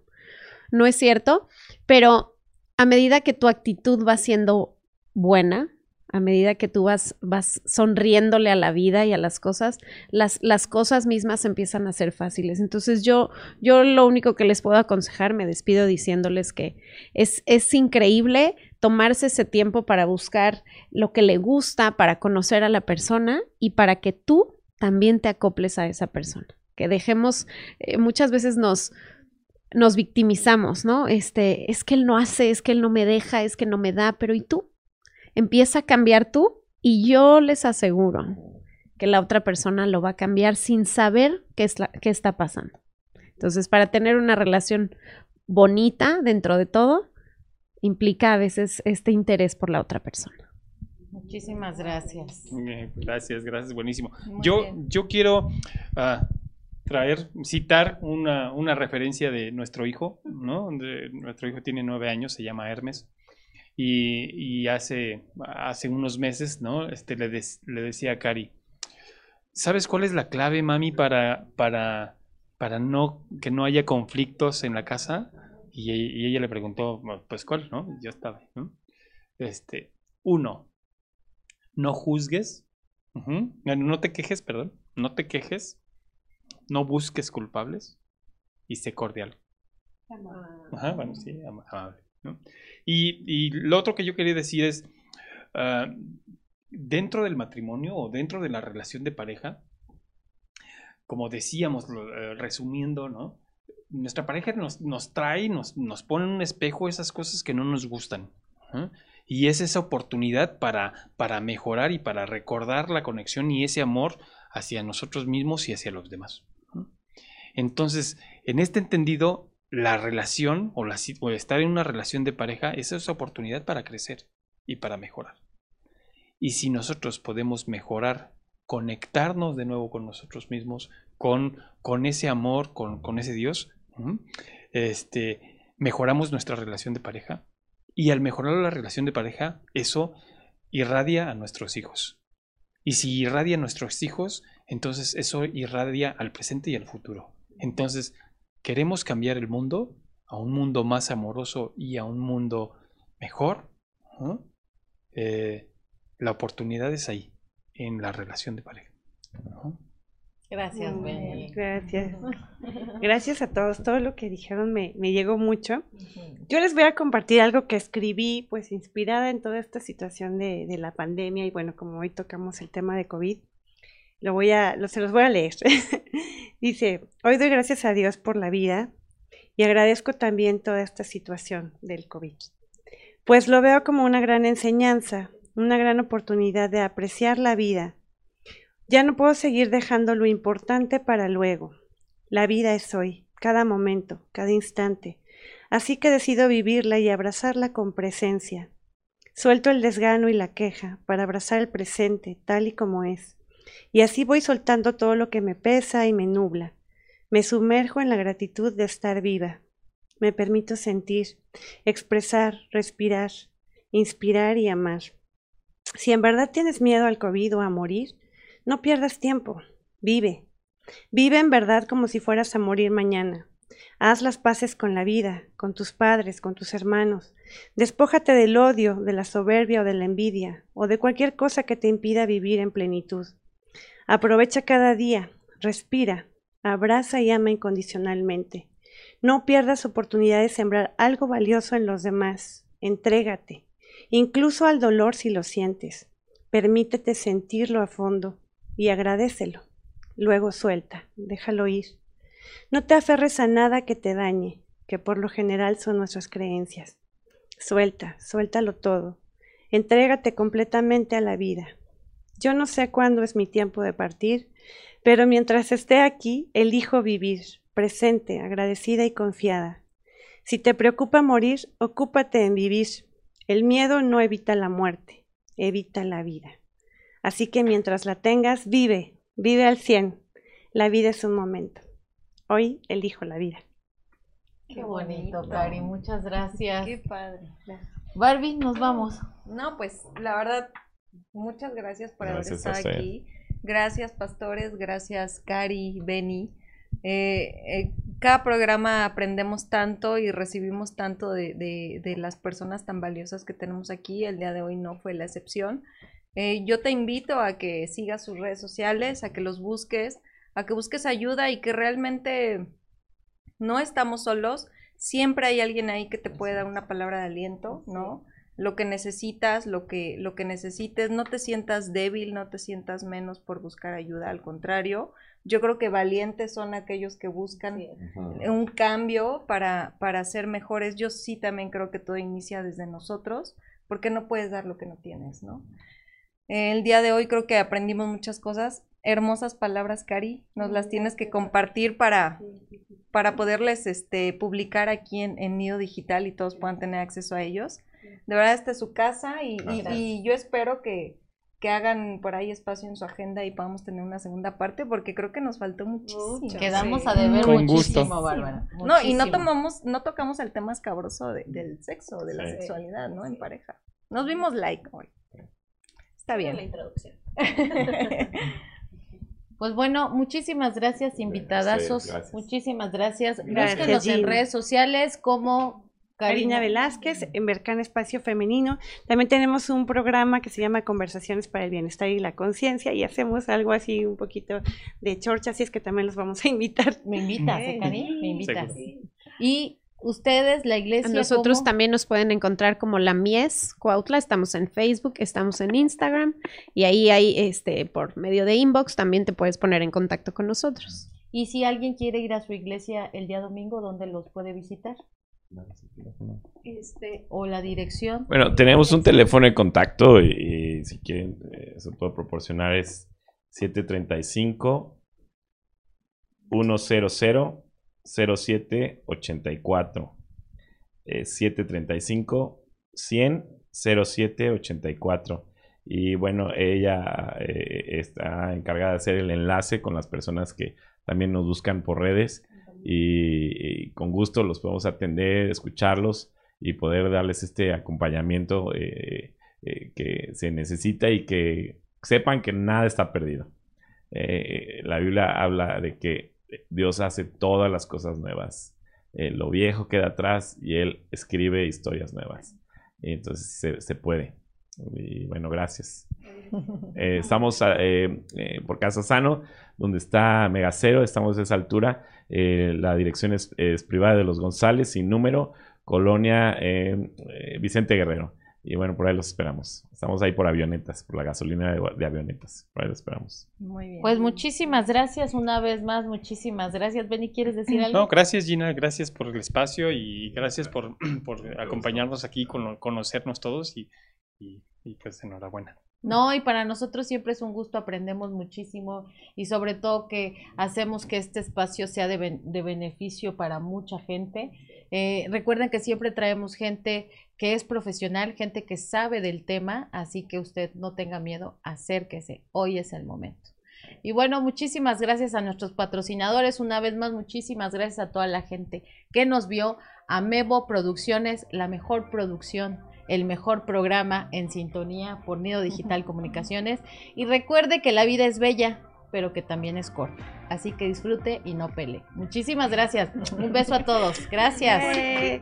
No es cierto, pero a medida que tu actitud va siendo buena, a medida que tú vas, vas sonriéndole a la vida y a las cosas, las, las cosas mismas empiezan a ser fáciles. Entonces yo, yo lo único que les puedo aconsejar, me despido diciéndoles que es, es increíble tomarse ese tiempo para buscar lo que le gusta, para conocer a la persona y para que tú también te acoples a esa persona. Que dejemos, eh, muchas veces nos, nos victimizamos, ¿no? Este, es que él no hace, es que él no me deja, es que no me da, pero ¿y tú? Empieza a cambiar tú y yo les aseguro que la otra persona lo va a cambiar sin saber qué, es la- qué está pasando. Entonces, para tener una relación bonita dentro de todo, implica a veces este interés por la otra persona. Muchísimas gracias. Gracias, gracias, buenísimo. Muy Yo, bien. yo quiero ah, traer, citar una, una referencia de nuestro hijo, ¿no? De- nuestro hijo tiene nueve años, se llama Hermes. Y, y hace, hace unos meses, ¿no? Este, le, des- le decía a Cari, ¿sabes cuál es la clave, mami, para, para, para no, que no haya conflictos en la casa? Y, y ella le preguntó, pues cuál, ¿no? Ya estaba, ¿no? Este, uno, no juzgues, ujú, no te quejes, perdón, no te quejes, no busques culpables y sé cordial. Ajá, bueno, sí, ama- amable. ¿no? Y, y lo otro que yo quería decir es, ah, dentro del matrimonio o dentro de la relación de pareja, como decíamos, eh, resumiendo, ¿no? Nuestra pareja nos, nos trae, nos, nos pone en un espejo esas cosas que no nos gustan. Y es esa oportunidad para, para mejorar y para recordar la conexión y ese amor hacia nosotros mismos y hacia los demás. Entonces, en este entendido, la relación o, o estar en una relación de pareja es esa oportunidad para crecer y para mejorar. Y si nosotros podemos mejorar, conectarnos de nuevo con nosotros mismos, con, con ese amor, con, con ese Dios. Este, mejoramos nuestra relación de pareja. Y al mejorar la relación de pareja, eso irradia a nuestros hijos. Y si irradia a nuestros hijos, entonces eso irradia al presente y al futuro. Entonces, queremos cambiar el mundo a un mundo más amoroso y a un mundo mejor. Eh, la oportunidad es ahí, en la relación de pareja. Gracias, Benny. Gracias. Gracias a todos. Todo lo que dijeron me, me llegó mucho. Yo les voy a compartir algo que escribí, pues inspirada en toda esta situación de, de la pandemia y bueno, como hoy tocamos el tema de COVID, lo voy a, lo, se los voy a leer. Dice, hoy doy gracias a Dios por la vida y agradezco también toda esta situación del COVID, pues lo veo como una gran enseñanza, una gran oportunidad de apreciar la vida. Ya no puedo seguir dejando lo importante para luego. La vida es hoy, cada momento, cada instante. Así que decido vivirla y abrazarla con presencia. Suelto el desgano y la queja para abrazar el presente tal y como es. Y así voy soltando todo lo que me pesa y me nubla. Me sumerjo en la gratitud de estar viva. Me permito sentir, expresar, respirar, inspirar y amar. Si en verdad tienes miedo al COVID o a morir, no pierdas tiempo. Vive. Vive en verdad como si fueras a morir mañana. Haz las paces con la vida, con tus padres, con tus hermanos. Despójate del odio, de la soberbia o de la envidia, o de cualquier cosa que te impida vivir en plenitud. Aprovecha cada día, respira, abraza y ama incondicionalmente. No pierdas oportunidad de sembrar algo valioso en los demás. Entrégate, incluso al dolor si lo sientes. Permítete sentirlo a fondo y agradecelo. Luego suelta, déjalo ir. No te aferres a nada que te dañe, que por lo general son nuestras creencias. Suelta, suéltalo todo. Entrégate completamente a la vida. Yo no sé cuándo es mi tiempo de partir, pero mientras esté aquí, elijo vivir, presente, agradecida y confiada. Si te preocupa morir, ocúpate en vivir. El miedo no evita la muerte, evita la vida. Así que mientras la tengas, vive, vive al cien. La vida es un momento. Hoy elijo la vida. Qué bonito, Cari. Muchas gracias. Qué padre. Barbie, nos vamos. No, pues la verdad, muchas gracias por Gracias haber estado aquí. Gracias, pastores. Gracias, Cari, Beni. Eh, eh, cada programa aprendemos tanto y recibimos tanto de, de- de las personas tan valiosas que tenemos aquí. El día de hoy no fue la excepción. Eh, yo te invito a que sigas sus redes sociales, a que los busques, a que busques ayuda y que realmente no estamos solos. Siempre hay alguien ahí que te puede dar una palabra de aliento, ¿no? Lo que necesitas, lo que, lo que necesites, no te sientas débil, no te sientas menos por buscar ayuda, al contrario. Yo creo que valientes son aquellos que buscan un cambio para, para ser mejores. Yo sí también creo que todo inicia desde nosotros, porque no puedes dar lo que no tienes, ¿no? El día de hoy creo que aprendimos muchas cosas. Hermosas palabras, Cari. Nos las tienes que compartir para, para poderles este, publicar aquí en, en Nido Digital y todos puedan tener acceso a ellos. De verdad, esta es su casa y, y- y yo espero que, que hagan por ahí espacio en su agenda y podamos tener una segunda parte porque creo que nos faltó muchísimo. Quedamos a deber Con muchísimo, gusto. Bárbara. No, y no tomamos, no tocamos el tema escabroso de- del sexo, de la Sí. sexualidad, ¿no? En pareja. Nos vimos like hoy. Está bien. La introducción. Pues bueno, muchísimas gracias, invitadazos. gracias. Muchísimas gracias. Gracias, Búsquenos en redes sociales como Karina Velázquez, en Bercán Espacio Femenino. También tenemos un programa que se llama Conversaciones para el Bienestar y la Conciencia y hacemos algo así un poquito de chorcha, así es que también los vamos a invitar. Me invitas, ¿eh, Sí. Cari? Me invitas. Seguro. Y ustedes, la iglesia. Nosotros ¿cómo? también nos pueden encontrar como la Mies Cuautla, estamos en Facebook, estamos en Instagram y ahí hay este por medio de inbox también te puedes poner en contacto con nosotros. Y si alguien quiere ir a su iglesia el día domingo, ¿dónde los puede visitar? Este, O la dirección. Bueno, tenemos un teléfono de contacto y, y si quieren eh, se puede proporcionar es 735 100 0784 eh, 735 100 0784 y bueno, ella eh, está encargada de hacer el enlace con las personas que también nos buscan por redes y, con gusto los podemos atender, escucharlos y poder darles este acompañamiento eh, eh, que se necesita y que sepan que nada está perdido. La Biblia habla de que Dios hace todas las cosas nuevas. Eh, lo viejo queda atrás y Él escribe historias nuevas. Y entonces se, se puede. Y bueno, gracias. Eh, estamos eh, por Casa Sano, donde está Megacero, estamos a esa altura. La dirección es, es privada de los González, sin número, Colonia Vicente Guerrero. Y bueno, por ahí los esperamos. Estamos ahí por avionetas, por la gasolina de, de avionetas. Por ahí los esperamos. muy bien. Pues muchísimas gracias una vez más, muchísimas gracias. Benny, ¿quieres decir algo? No, gracias Gina, gracias por el espacio y gracias por, por acompañarnos aquí, con, conocernos todos y, y, y pues enhorabuena. No, y para nosotros siempre es un gusto, aprendemos muchísimo y sobre todo que hacemos que este espacio sea de, de beneficio para mucha gente. Eh, recuerden que siempre traemos gente que es profesional, gente que sabe del tema, así que usted no tenga miedo, acérquese, hoy es el momento. Y bueno, muchísimas gracias a nuestros patrocinadores, una vez más, muchísimas gracias a toda la gente que nos vio, a Mebo Producciones, la mejor producción el mejor programa en sintonía por Nido Digital Comunicaciones. Y recuerde que la vida es bella, pero que también es corta. Así que disfrute y no pele. Muchísimas gracias. Un beso a todos. Gracias.